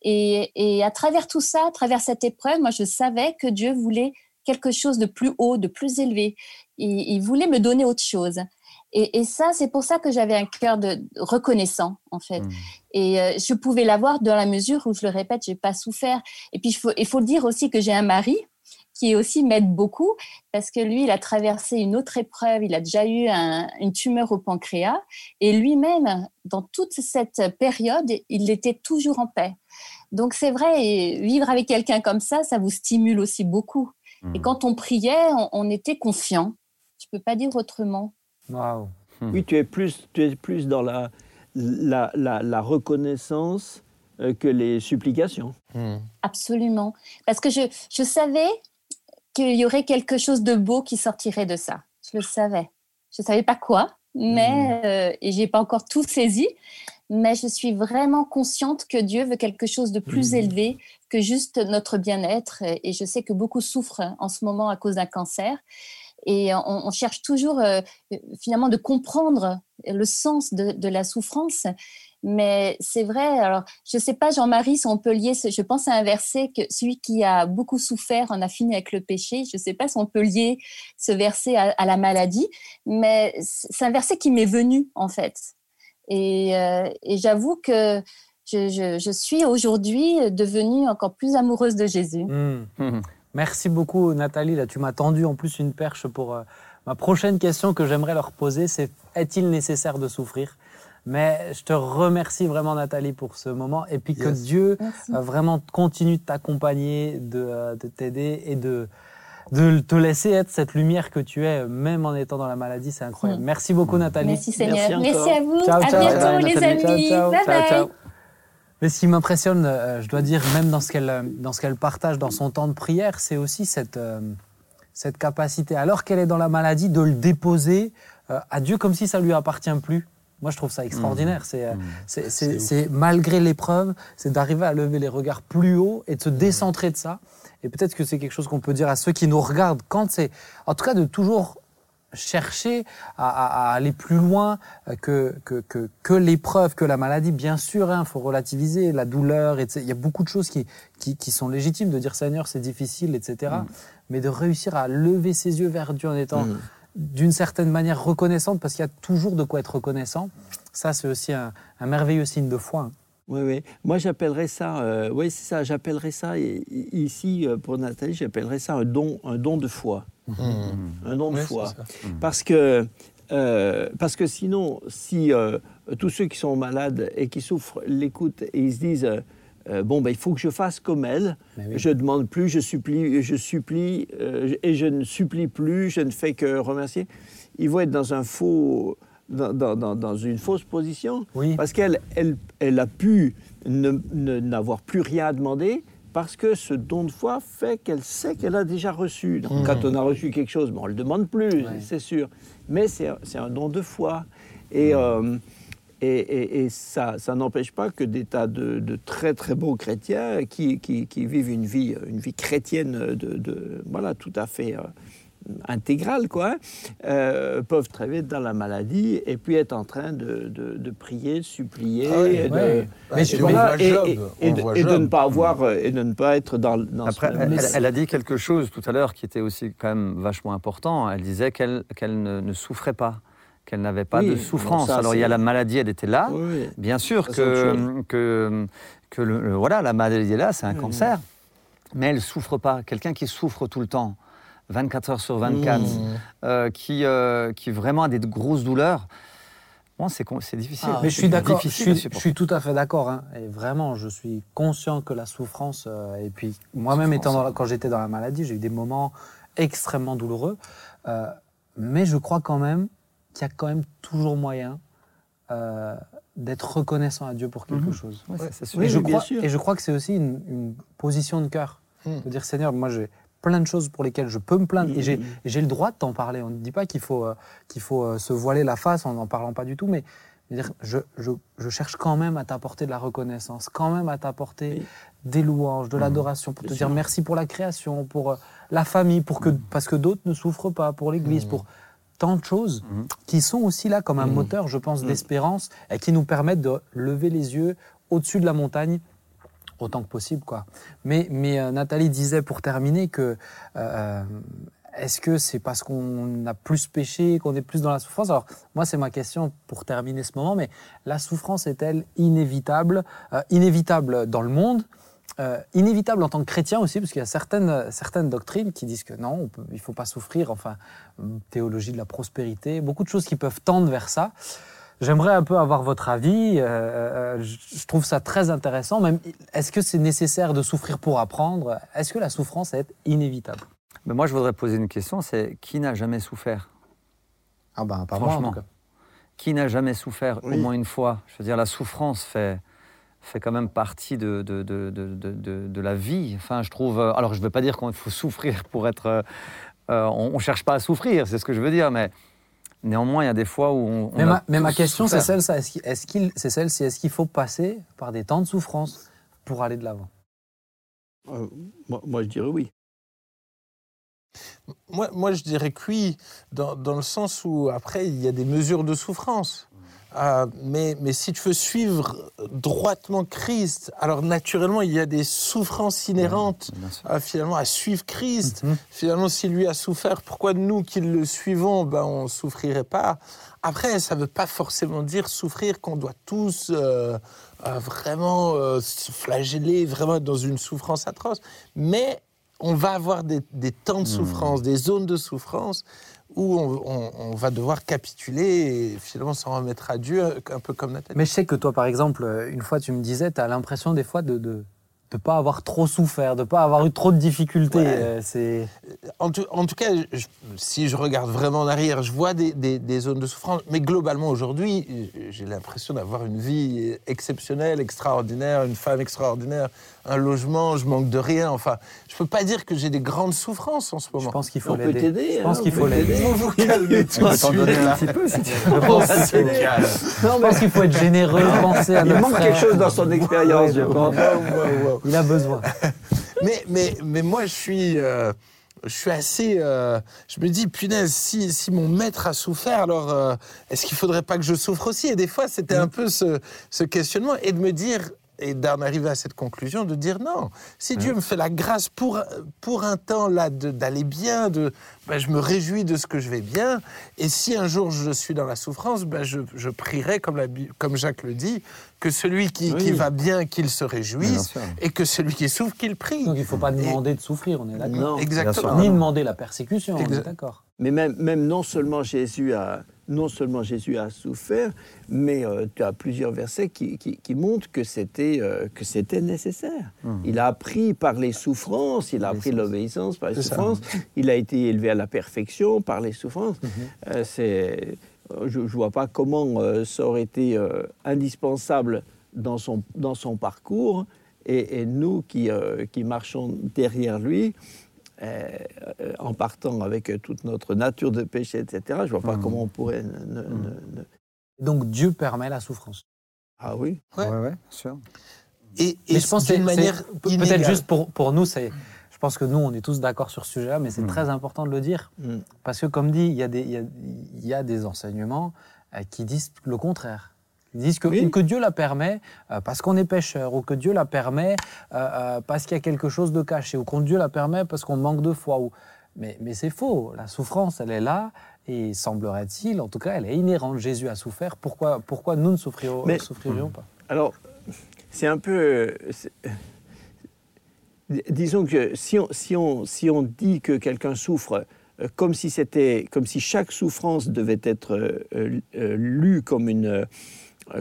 Et, et à travers tout ça, à travers cette épreuve, moi, je savais que Dieu voulait quelque chose de plus haut, de plus élevé. Il, voulait me donner autre chose. Et, ça, c'est pour ça que j'avais un cœur de reconnaissant, en fait. Hmm. Et euh, je pouvais l'avoir dans la mesure où, je le répète, j'ai pas souffert. Et puis, il faut, il faut dire aussi que j'ai un mari qui aussi m'aide beaucoup parce que lui, il a traversé une autre épreuve. Il a déjà eu une tumeur au pancréas et lui-même, dans toute cette période, il était toujours en paix. Donc c'est vrai, vivre avec quelqu'un comme ça, ça vous stimule aussi beaucoup. Et hmm. quand on priait, on, était confiant. Je ne peux pas dire autrement. Wow. Hmm. Oui, tu es plus, tu es plus dans la, la, la, reconnaissance euh, que les supplications. Hmm. Absolument. Parce que je, je savais qu'il y aurait quelque chose de beau qui sortirait de ça. Je le savais. Je ne savais pas quoi, mais euh, et j'ai pas encore tout saisi mais je suis vraiment consciente que Dieu veut quelque chose de plus élevé que juste notre bien-être. Et je sais que beaucoup souffrent en ce moment à cause d'un cancer. Et on, cherche toujours euh, finalement de comprendre le sens de, la souffrance. Mais c'est vrai, alors je ne sais pas, Jean-Marie, si on peut lier, je pense à un verset que celui qui a beaucoup souffert en a fini avec le péché. Je ne sais pas si on peut lier ce verset à la maladie, mais c'est un verset qui m'est venu en fait. Euh, et, j'avoue que je, suis aujourd'hui devenue encore plus amoureuse de Jésus. Mmh. Merci beaucoup, Nathalie. Là, tu m'as tendu en plus une perche pour euh, ma prochaine question que j'aimerais leur poser. C'est est-il nécessaire de souffrir? Mais je te remercie vraiment, Nathalie, pour ce moment. Et puis que Dieu euh, vraiment continue de t'accompagner, de, de t'aider et de, de te laisser être cette lumière que tu es, même en étant dans la maladie, c'est incroyable. Mm. Merci beaucoup, Nathalie. Merci, Seigneur. Merci, à vous. Ciao, à bientôt, les amis. Ciao, bye bye. Mais ce qui m'impressionne, euh, je dois dire, même dans ce qu'elle dans ce qu'elle partage dans son temps de prière, c'est aussi cette euh, cette capacité, alors qu'elle est dans la maladie, de le déposer euh, à Dieu comme si ça lui appartient plus. Moi, je trouve ça extraordinaire. C'est, euh, c'est, malgré l'épreuve, c'est d'arriver à lever les regards plus haut et de se décentrer de ça. Et peut-être que c'est quelque chose qu'on peut dire à ceux qui nous regardent quand c'est, en tout cas, de toujours chercher à, à- à aller plus loin que, que, que, que l'épreuve, que la maladie. Bien sûr, il faut relativiser la douleur. etc. Il y a beaucoup de choses qui, qui, qui sont légitimes de dire Seigneur, c'est difficile, etc. Mais de réussir à lever ses yeux vers Dieu en étant Mm. d'une certaine manière reconnaissante, parce qu'il y a toujours de quoi être reconnaissant. Ça, c'est aussi un, un merveilleux signe de foi. hein. Oui, oui. Moi, j'appellerais ça, euh, oui, c'est ça, j'appellerais ça, ici, euh, pour Nathalie, j'appellerais ça un don, un don de foi. Un don de Ouais, foi. c'est ça. Parce que, euh, parce que sinon, si euh, tous ceux qui sont malades et qui souffrent l'écoutent et ils se disent euh, bon, ben, il faut que je fasse comme elle, oui. je demande plus, je supplie, je supplie euh, et je ne supplie plus, je ne fais que remercier, ils vont être dans un faux. Dans, dans- une fausse position. Oui. Parce qu'elle elle, elle a pu ne- ne- n'avoir plus rien à demander parce que ce don de foi fait qu'elle sait qu'elle a déjà reçu. Donc, Quand on a reçu quelque chose, bon, on ne le demande plus, Ouais. c'est sûr. Mais c'est un don de foi. Et, euh, et, et- et ça, ça n'empêche pas que des tas de, de très très beaux chrétiens qui, qui- qui vivent une vie, une vie chrétienne de, de- voilà, tout à fait euh, intégrale, quoi, euh, peuvent très vite dans la maladie et puis être en train de, de- de prier, de supplier. Ah et de- ne pas avoir euh, et de ne pas être dans, dans Après, ce elle, même- elle- elle a dit quelque chose tout à l'heure qui était aussi quand même vachement important. Elle disait qu'elle qu'elle ne, ne souffrait pas, qu'elle n'avait pas Oui, de souffrance. ça, Alors il y a la maladie, elle était là. Oui. Bien sûr Ça, que, que, que le, le- voilà, la maladie est là, c'est un Mhm. cancer, mais elle ne souffre pas. Quelqu'un qui souffre tout le temps, 24 heures sur 24, Mhm. euh, qui, euh, qui vraiment a des grosses douleurs, bon, c'est difficile. mais je suis d'accord, je suis, je supporter. suis tout à fait d'accord. hein. Et vraiment, je suis conscient que la souffrance, euh, et puis moi-même quand j'étais dans la maladie, j'ai eu des moments extrêmement douloureux. Mais je crois quand même qu'il y a quand même toujours moyen d'être reconnaissant à Dieu pour quelque Mhm. chose. Ouais, c'est sûr. Et, je crois, sûr. et je crois que c'est aussi une, une position de cœur. Mm. De dire, Seigneur, moi j'ai plein de choses pour lesquelles je peux me plaindre. Et j'ai- Mm. et j'ai le droit de t'en parler. On ne dit pas qu'il faut, euh, qu'il faut euh, se voiler la face en n'en parlant pas du tout, mais je, je, je- cherche quand même à t'apporter de la reconnaissance, quand même à t'apporter Oui. des louanges, de l'adoration, pour te dire merci pour la création, pour euh, la famille, pour que, parce que d'autres ne souffrent pas, pour l'Église, pour tant de choses qui sont aussi là comme un moteur, je pense, d'espérance et qui nous permettent de lever les yeux au-dessus de la montagne autant que possible. Quoi. Mais, mais euh, Nathalie disait pour terminer que euh, est-ce que c'est parce qu'on a plus péché, qu'on est plus dans la souffrance? Alors moi, c'est ma question pour terminer ce moment, mais la souffrance est-elle inévitable Euh, Inévitable dans le monde? Euh, inévitable en tant que chrétien aussi, parce qu'il y a certaines, certaines doctrines qui disent que non, il ne faut pas souffrir, enfin, théologie de la prospérité, beaucoup de choses qui peuvent tendre vers ça. J'aimerais un peu avoir votre avis. euh, euh, je je trouve ça très intéressant. Même, est-ce que c'est nécessaire de souffrir pour apprendre? Est-ce que la souffrance est inévitable? Mais moi, je voudrais poser une question, c'est qui n'a jamais souffert? Ah ben, pas moi, en tout moi, cas. Qui n'a jamais souffert Oui. au moins une fois? Je veux dire, la souffrance fait, fait quand même partie de, de, de, de, de- de- de la vie. Enfin, je trouve. euh, Alors, je ne veux pas dire qu'il faut souffrir pour être. euh, euh, on ne cherche pas à souffrir, c'est ce que je veux dire, mais néanmoins, il y a des fois où on. on Mais, ma, mais ma tous question, c'est celle, ça. Est-ce qu'il, est-ce qu'il- c'est celle-ci. Est-ce qu'il faut passer par des temps de souffrance pour aller de l'avant? Euh, moi, moi, je dirais oui. Moi, moi, je dirais que oui, dans, dans le sens où, après, il y a des mesures de souffrance. Euh, mais, mais si tu veux suivre droitement Christ, alors naturellement, il y a des souffrances inhérentes euh, finalement à suivre Christ. Mhm. Finalement, si lui a souffert, pourquoi nous qui le suivons, ben, on ne souffrirait pas? Après, ça ne veut pas forcément dire souffrir qu'on doit tous euh, euh, vraiment se flageller, vraiment être dans une souffrance atroce. Mais on va avoir des, des temps de souffrance, des zones de souffrance où on, on- on va devoir capituler et finalement s'en remettre à Dieu, un peu comme Nathalie. Mais je sais que toi, par exemple, une fois, tu me disais, tu as l'impression des fois de, de, de pas avoir trop souffert, de pas avoir eu trop de difficultés. Ouais. Euh, En tout, en tout cas, je- si je regarde vraiment en arrière, je vois des, des- des zones de souffrance. Mais globalement, aujourd'hui, j'ai l'impression d'avoir une vie exceptionnelle, extraordinaire, une femme extraordinaire, un logement, je manque de rien. Enfin, je peux pas dire que j'ai des grandes souffrances en ce je moment. pense qu'il faut On peut l'aider. t'aider, Je pense hein, qu'il on faut l'aider. Vous vous calmez tout de On va t'en donner suite, un petit peu si tu Je pense, je pense qu'il faut être généreux, penser à Il manque quelque chose dans son expérience, je pense. Il a besoin. Mais, mais, mais moi, je suis, euh, je suis assez. euh, je me dis, punaise, si, si mon maître a souffert, alors euh, est-ce qu'il faudrait pas que je souffre aussi? Et des fois, c'était un peu ce, ce questionnement et de me dire. Et d'en arriver à cette conclusion, de dire non, si Dieu me fait la grâce pour, pour un temps là d'aller bien, de, ben, je me réjouis de ce que je vais bien, et si un jour je suis dans la souffrance, ben, je, je prierai, comme, la, comme Jacques le dit, que celui qui, Oui. qui va bien, qu'il se réjouisse, et que celui qui souffre, qu'il prie. Donc il ne faut pas demander de souffrir, on est d'accord. Non. Exactement. Ni demander la persécution, on est Exact. d'accord. Mais même, même non seulement Jésus a non seulement Jésus a souffert, mais euh, tu as plusieurs versets qui, qui, qui montrent que c'était euh, que c'était nécessaire. Il a appris par les souffrances, il a appris l'obéissance par les ça. souffrances, il a été élevé à la perfection par les souffrances. Euh, c'est je ne vois pas comment euh, ça aurait été euh, indispensable dans son, dans son parcours. Et, et nous qui, euh, qui marchons derrière lui, euh, euh, en partant avec euh, toute notre nature de péché, etc., je ne vois pas comment on pourrait... ne- ne- ne- ne- Donc Dieu permet la souffrance. Ah oui? Ouais. Ouais, ouais, bien sûr. Et, et Mais je pense d'une manière peut-être juste pour, pour nous, c'est, je pense que nous, on est tous d'accord sur ce sujet-là, mais c'est Mm. très important de le dire. Parce que, comme dit, il y a des, il y a, y a des enseignements euh, qui disent le contraire. Ils disent que, Oui. ou que Dieu la permet euh, parce qu'on est pécheur, ou que Dieu la permet euh, euh, parce qu'il y a quelque chose de caché, ou que Dieu la permet parce qu'on manque de foi. Ou... Mais, mais c'est faux. La souffrance, elle est là, et semblerait-il, en tout cas, elle est inhérente. Jésus a souffert. Pourquoi, pourquoi nous ne Mais- souffririons pas? Alors, c'est un peu... Disons que si on, si on, si on dit que quelqu'un souffre comme si, comme si chaque souffrance devait être lue comme, une,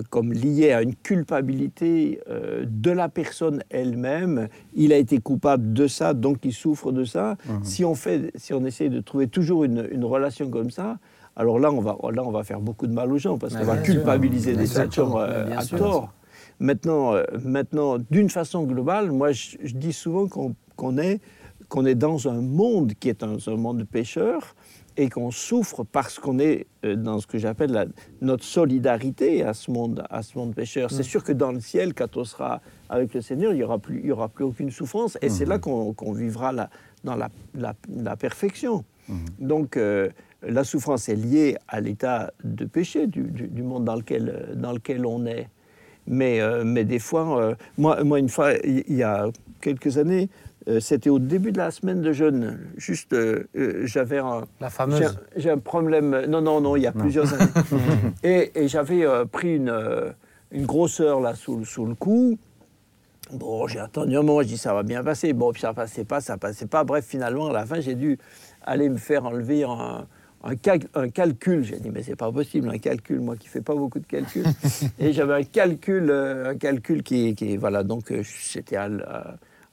comme liée à une culpabilité euh, de la personne elle-même, il a été coupable de ça, donc il souffre de ça. Si, on fait, si on essaie de trouver toujours une, une relation comme ça, alors là on, va, là, on va faire beaucoup de mal aux gens, parce qu'on va bien sûr. culpabiliser des gens euh, à sûr. tort. Maintenant, euh, maintenant d'une façon globale, moi, je, je dis souvent qu'on est, qu'on est dans un monde qui est un, un monde de pécheurs et qu'on souffre parce qu'on est euh, dans ce que j'appelle la- notre solidarité à ce monde, à ce monde pécheur. C'est sûr que dans le ciel, quand on sera avec le Seigneur, il n'y aura, plus- il y aura plus aucune souffrance et c'est là qu'on qu'on vivra la- dans la, la- la perfection. Donc, euh, la souffrance est liée à l'état de péché du, du- du monde dans lequel, euh, dans lequel on est. Mais, euh, mais des fois, euh, moi, moi, une fois, il il y a quelques années, euh, c'était au début de la semaine de jeûne. Juste, euh, euh, j'avais un, La fameuse. j'ai un problème. Non, non, non, il y a plusieurs années. et et j'avais euh, pris une, une grosseur là sous, le- sous le cou. Bon, j'ai attendu un moment, je dis ça va bien passer. Bon, puis ça passait pas, ça passait pas. Bref, finalement, à la fin, j'ai dû aller me faire enlever un, un, cal- un calcul. J'ai dit, mais c'est pas possible, un calcul, moi qui fais pas beaucoup de calculs. et j'avais un calcul, euh, un calcul qui, qui voilà, donc euh, j'étais à,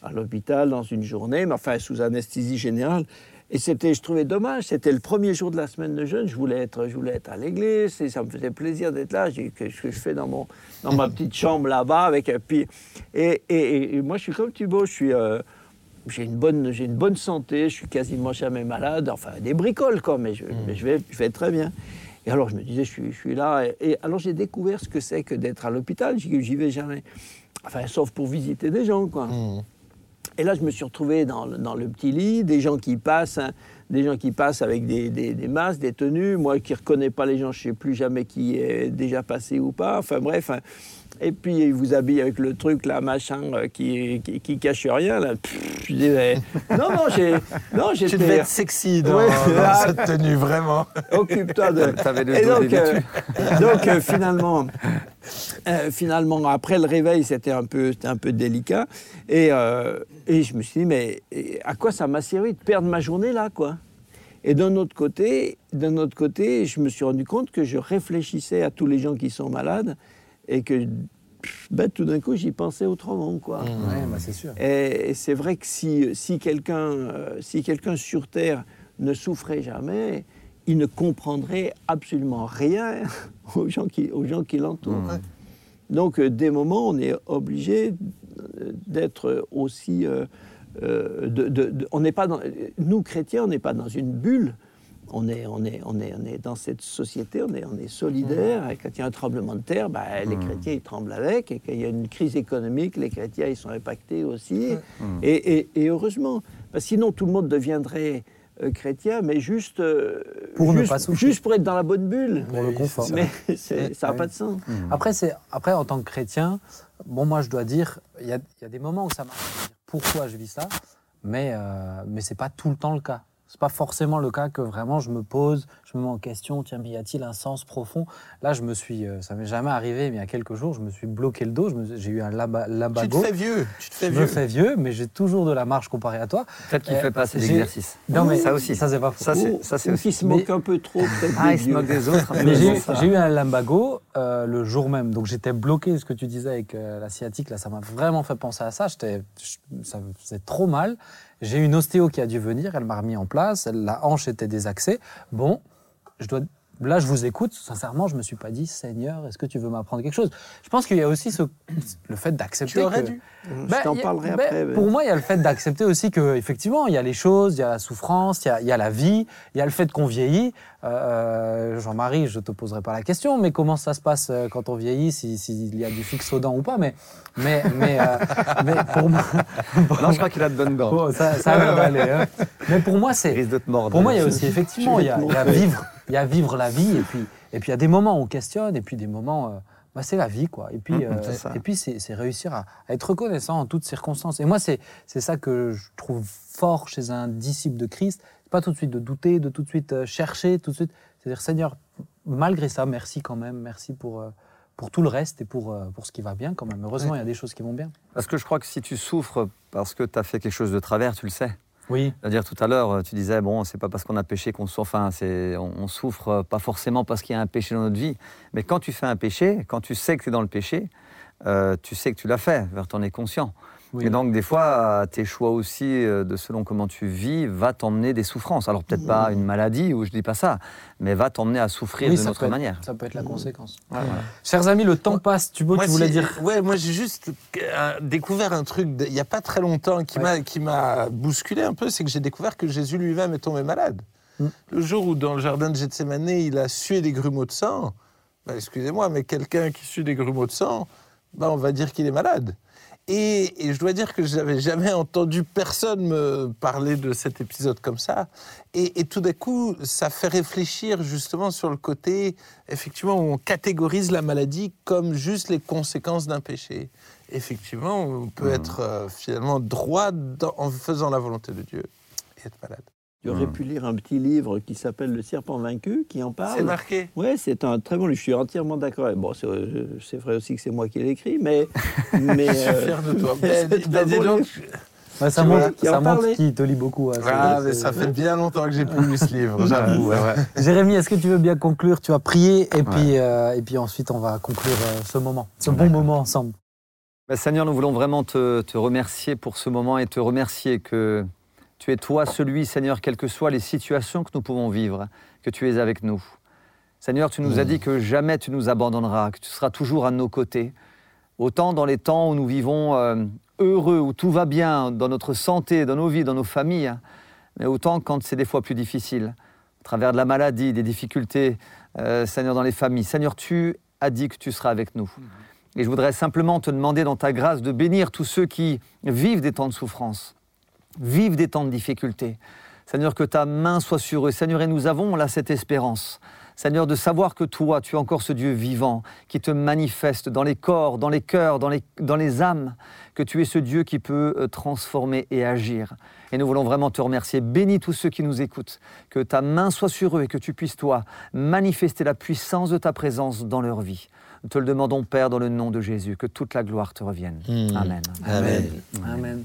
à- l'hôpital dans une journée, mais enfin sous anesthésie générale. Et c'était, je trouvais dommage, c'était le premier jour de la semaine de jeûne, je voulais être, je voulais être à l'église, et ça me faisait plaisir d'être là. J'ai dit, qu'est-ce que je fais dans, mon, dans ma petite chambre là-bas avec un pied. Et, et- et moi, je suis comme Thibaut, je suis, euh, j'ai une bonne, j'ai une bonne santé, je suis quasiment jamais malade, enfin des bricoles quoi, mais je, mais je vais, je vais très bien. Et alors je me disais, je suis, je suis là, et, et alors j'ai découvert ce que c'est que d'être à l'hôpital. J'y vais jamais, enfin sauf pour visiter des gens quoi. Et là, je me suis retrouvé dans, le- petit lit, des gens qui passent, hein, des gens qui passent avec des, des- des masques, des tenues. Moi qui ne reconnais pas les gens, je ne sais plus jamais qui est déjà passé ou pas. Enfin bref. hein. Et puis, ils vous habillent avec le truc, là, machin, euh, qui, qui, qui cache rien. Là. Pff, je disais, non, non, j'ai, non, Tu devais j'étais. être sexy dans, Ouais, dans ah. cette tenue, vraiment. Occupe-toi de. T'avais le Et donc, euh, donc euh, finalement, euh, finalement, après le réveil, c'était un peu, c'était un peu délicat. Et, et je me suis dit, mais à quoi ça m'a servi de perdre ma journée là, quoi? Et d'un autre côté, d'un autre côté, je me suis rendu compte que je réfléchissais à tous les gens qui sont malades et que ben, tout d'un coup, j'y pensais autrement, quoi. Ouais, bah, c'est sûr. Et, et c'est vrai que si, si quelqu'un euh, si quelqu'un sur Terre ne souffrait jamais, il ne comprendrait absolument rien aux gens qui, aux gens qui l'entourent. Donc, euh, des moments, on est obligé d'être aussi. euh, euh, de- de- de- on n'est pas dans, nous, chrétiens, on n'est pas dans une bulle. On est, on, est, on, est, on est dans cette société, on est, on est solidaire. Et quand il y a un tremblement de terre, bah, les chrétiens, ils tremblent avec. Et quand il y a une crise économique, les chrétiens, ils sont impactés aussi. Et, et- et heureusement. Sinon, tout le monde deviendrait euh, chrétien, mais juste, euh, Pour ne juste, pas souffrir. juste pour être dans la bonne bulle. Pour le confort. Mais ça n'a Ouais. pas de sens. Après, c'est après en tant que chrétien, bon, moi, je dois dire, il y a, il y a des moments où ça marche. Pourquoi je vis ça? Mais euh, mais c'est pas tout le temps le cas. C'est pas forcément le cas que vraiment je me pose, je me mets en question. Tiens, mais y a-t-il un sens profond? Là, je me suis, euh, ça m'est jamais arrivé, mais il y a quelques jours, je me suis bloqué le dos. J'ai eu un laba- Tu te labago. fais vieux. Tu te Je fais me vieux. fais vieux, mais j'ai toujours de la marge comparé à toi. Peut-être qu'il Euh, fait pas assez d'exercices. Non, mais ça aussi. ça c'est pas faux. Ça, c'est- ça, aussi. qui se Mais- moque un peu trop, peut-être. Ah, des il se moque des autres. Mais j'ai eu- un lumbago euh, le jour même, donc j'étais bloqué. Ce que tu disais avec euh, la sciatique, là, ça m'a vraiment fait penser à ça. J'étais, ça me faisait trop mal. J'ai une ostéo qui a dû venir, elle m'a remis en place. La hanche était désaxée. Bon, je dois. Là, je vous écoute. Sincèrement, je me suis pas dit, Seigneur, est-ce que tu veux m'apprendre quelque chose Je pense qu'il y a aussi ce, le fait d'accepter. Tu aurais que- dû. Je ben, t'en a- parlerai ben, après. Pour moi, il y a le fait d'accepter aussi que, effectivement, il y a les choses, il y a la souffrance, il y a, il y a la vie, il y a le fait qu'on vieillit. Euh, Jean-Marie, je te poserai pas la question, mais comment ça se passe euh, quand on vieillit, si- s'il y a du fixe aux dents ou pas Mais, mais, mais, euh, mais pour moi, Non, je crois qu'il a de bonnes dents. Bon, ça, ça a l'air d'aller. hein. Mais pour moi, Il c'est risque de te mordre. pour moi, il y a aussi effectivement, il y a, y a vivre, il y a vivre la vie, et puis et puis il y a des moments où on questionne, et puis des moments, euh, bah, c'est la vie, quoi. Et puis Mhm, euh, et puis c'est réussir à, à être reconnaissant en toutes circonstances. Et moi, c'est c'est ça que je trouve fort chez un disciple de Christ. C'est pas tout de suite de douter, de tout de suite euh, chercher, tout de suite. C'est-à-dire, Seigneur, malgré ça, merci quand même, merci pour euh, pour tout le reste et pour euh, pour ce qui va bien quand même. Heureusement, il y a des choses qui vont bien. Parce que je crois que si tu souffres parce que tu as fait quelque chose de travers, tu le sais. Oui. C'est-à-dire tout à l'heure, tu disais, bon, c'est pas parce qu'on a péché qu'on souffre. Enfin, on souffre euh, pas forcément parce qu'il y a un péché dans notre vie. Mais quand tu fais un péché, quand tu sais que tu es dans le péché, euh, tu sais que tu l'as fait, tu en es conscient. Oui. Et donc, des fois, tes choix aussi, euh, de selon comment tu vis, va t'emmener des souffrances. Alors, peut-être pas une maladie, ou je dis pas ça, mais va t'emmener à souffrir Oui, de notre être- manière. Ça peut être la conséquence. Ouais, voilà. Chers amis, le temps passe. Tu, veux, Moi, tu voulais si- dire Ouais, moi j'ai juste euh, découvert un truc il n'y a pas très longtemps qui m'a qui m'a bousculé un peu, c'est que j'ai découvert que Jésus lui-même est tombé malade. Mm. Le jour où dans le jardin de Gethsemane, il a sué des grumeaux de sang, bah, excusez-moi, mais quelqu'un qui sue des grumeaux de sang, bah, on va dire qu'il est malade. Et, et je dois dire que je n'avais jamais entendu personne me parler de cet épisode comme ça. Et, et tout d'un coup, ça fait réfléchir justement sur le côté, effectivement, où on catégorise la maladie comme juste les conséquences d'un péché. Effectivement, on peut être euh, finalement droit dans- en faisant la volonté de Dieu et être malade. Tu aurais Hmm. pu lire un petit livre qui s'appelle Le serpent vaincu, qui en C'est parle. marqué. Oui, c'est un très bon livre. Je suis entièrement d'accord. Bon, c'est euh, c'est vrai aussi que c'est moi qui l'ai écrit, mais. mais Je suis euh, fier de toi. c'est dis donc, livre. Ouais, ça montre, qui ça montre qu'il te lit beaucoup. hein, Ah, c'est- mais c'est- ça fait bien longtemps que j'ai plus lu ce livre, j'avoue. ouais, ouais. Jérémy, est-ce que tu veux bien conclure? Tu vas prier et puis, euh, et puis ensuite on va conclure euh, ce moment, ce bon moment ensemble. Ben, Seigneur, nous voulons vraiment te, te remercier pour ce moment et te remercier que tu es toi celui, Seigneur, quelles que soient les situations que nous pouvons vivre, que tu es avec nous. Seigneur, tu nous as dit que jamais tu nous abandonneras, que tu seras toujours à nos côtés. Autant dans les temps où nous vivons euh, heureux, où tout va bien, dans notre santé, dans nos vies, dans nos familles, mais autant quand c'est des fois plus difficile, à travers de la maladie, des difficultés, euh, Seigneur, dans les familles. Seigneur, tu as dit que tu seras avec nous. Et je voudrais simplement te demander dans ta grâce de bénir tous ceux qui vivent des temps de souffrance, vivent des temps de difficulté. Seigneur, que ta main soit sur eux. Seigneur, et nous avons là cette espérance. Seigneur, de savoir que toi, tu es encore ce Dieu vivant qui te manifeste dans les corps, dans les cœurs, dans les, dans les âmes, que tu es ce Dieu qui peut euh, transformer et agir. Et nous voulons vraiment te remercier. Bénis tous ceux qui nous écoutent, que ta main soit sur eux et que tu puisses, toi, manifester la puissance de ta présence dans leur vie. Nous te le demandons, Père, dans le nom de Jésus, que toute la gloire te revienne. Amen. Amen. Amen.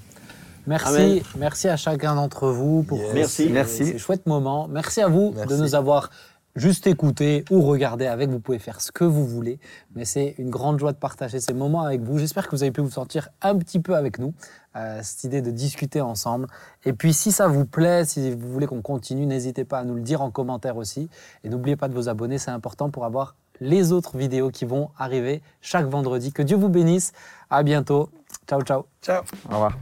Merci, Amen. merci à chacun d'entre vous pour Yes. Merci. ces- Merci. ces chouettes moments. Merci à vous Merci. de nous avoir juste écouter ou regarder avec. Vous pouvez faire ce que vous voulez. Mais c'est une grande joie de partager ces moments avec vous. J'espère que vous avez pu vous sentir un petit peu avec nous. Euh, cette idée de discuter ensemble. Et puis si ça vous plaît, si vous voulez qu'on continue, n'hésitez pas à nous le dire en commentaire aussi. Et n'oubliez pas de vous abonner, c'est important pour avoir les autres vidéos qui vont arriver chaque vendredi. Que Dieu vous bénisse. À bientôt. Ciao, ciao. Ciao. Au revoir.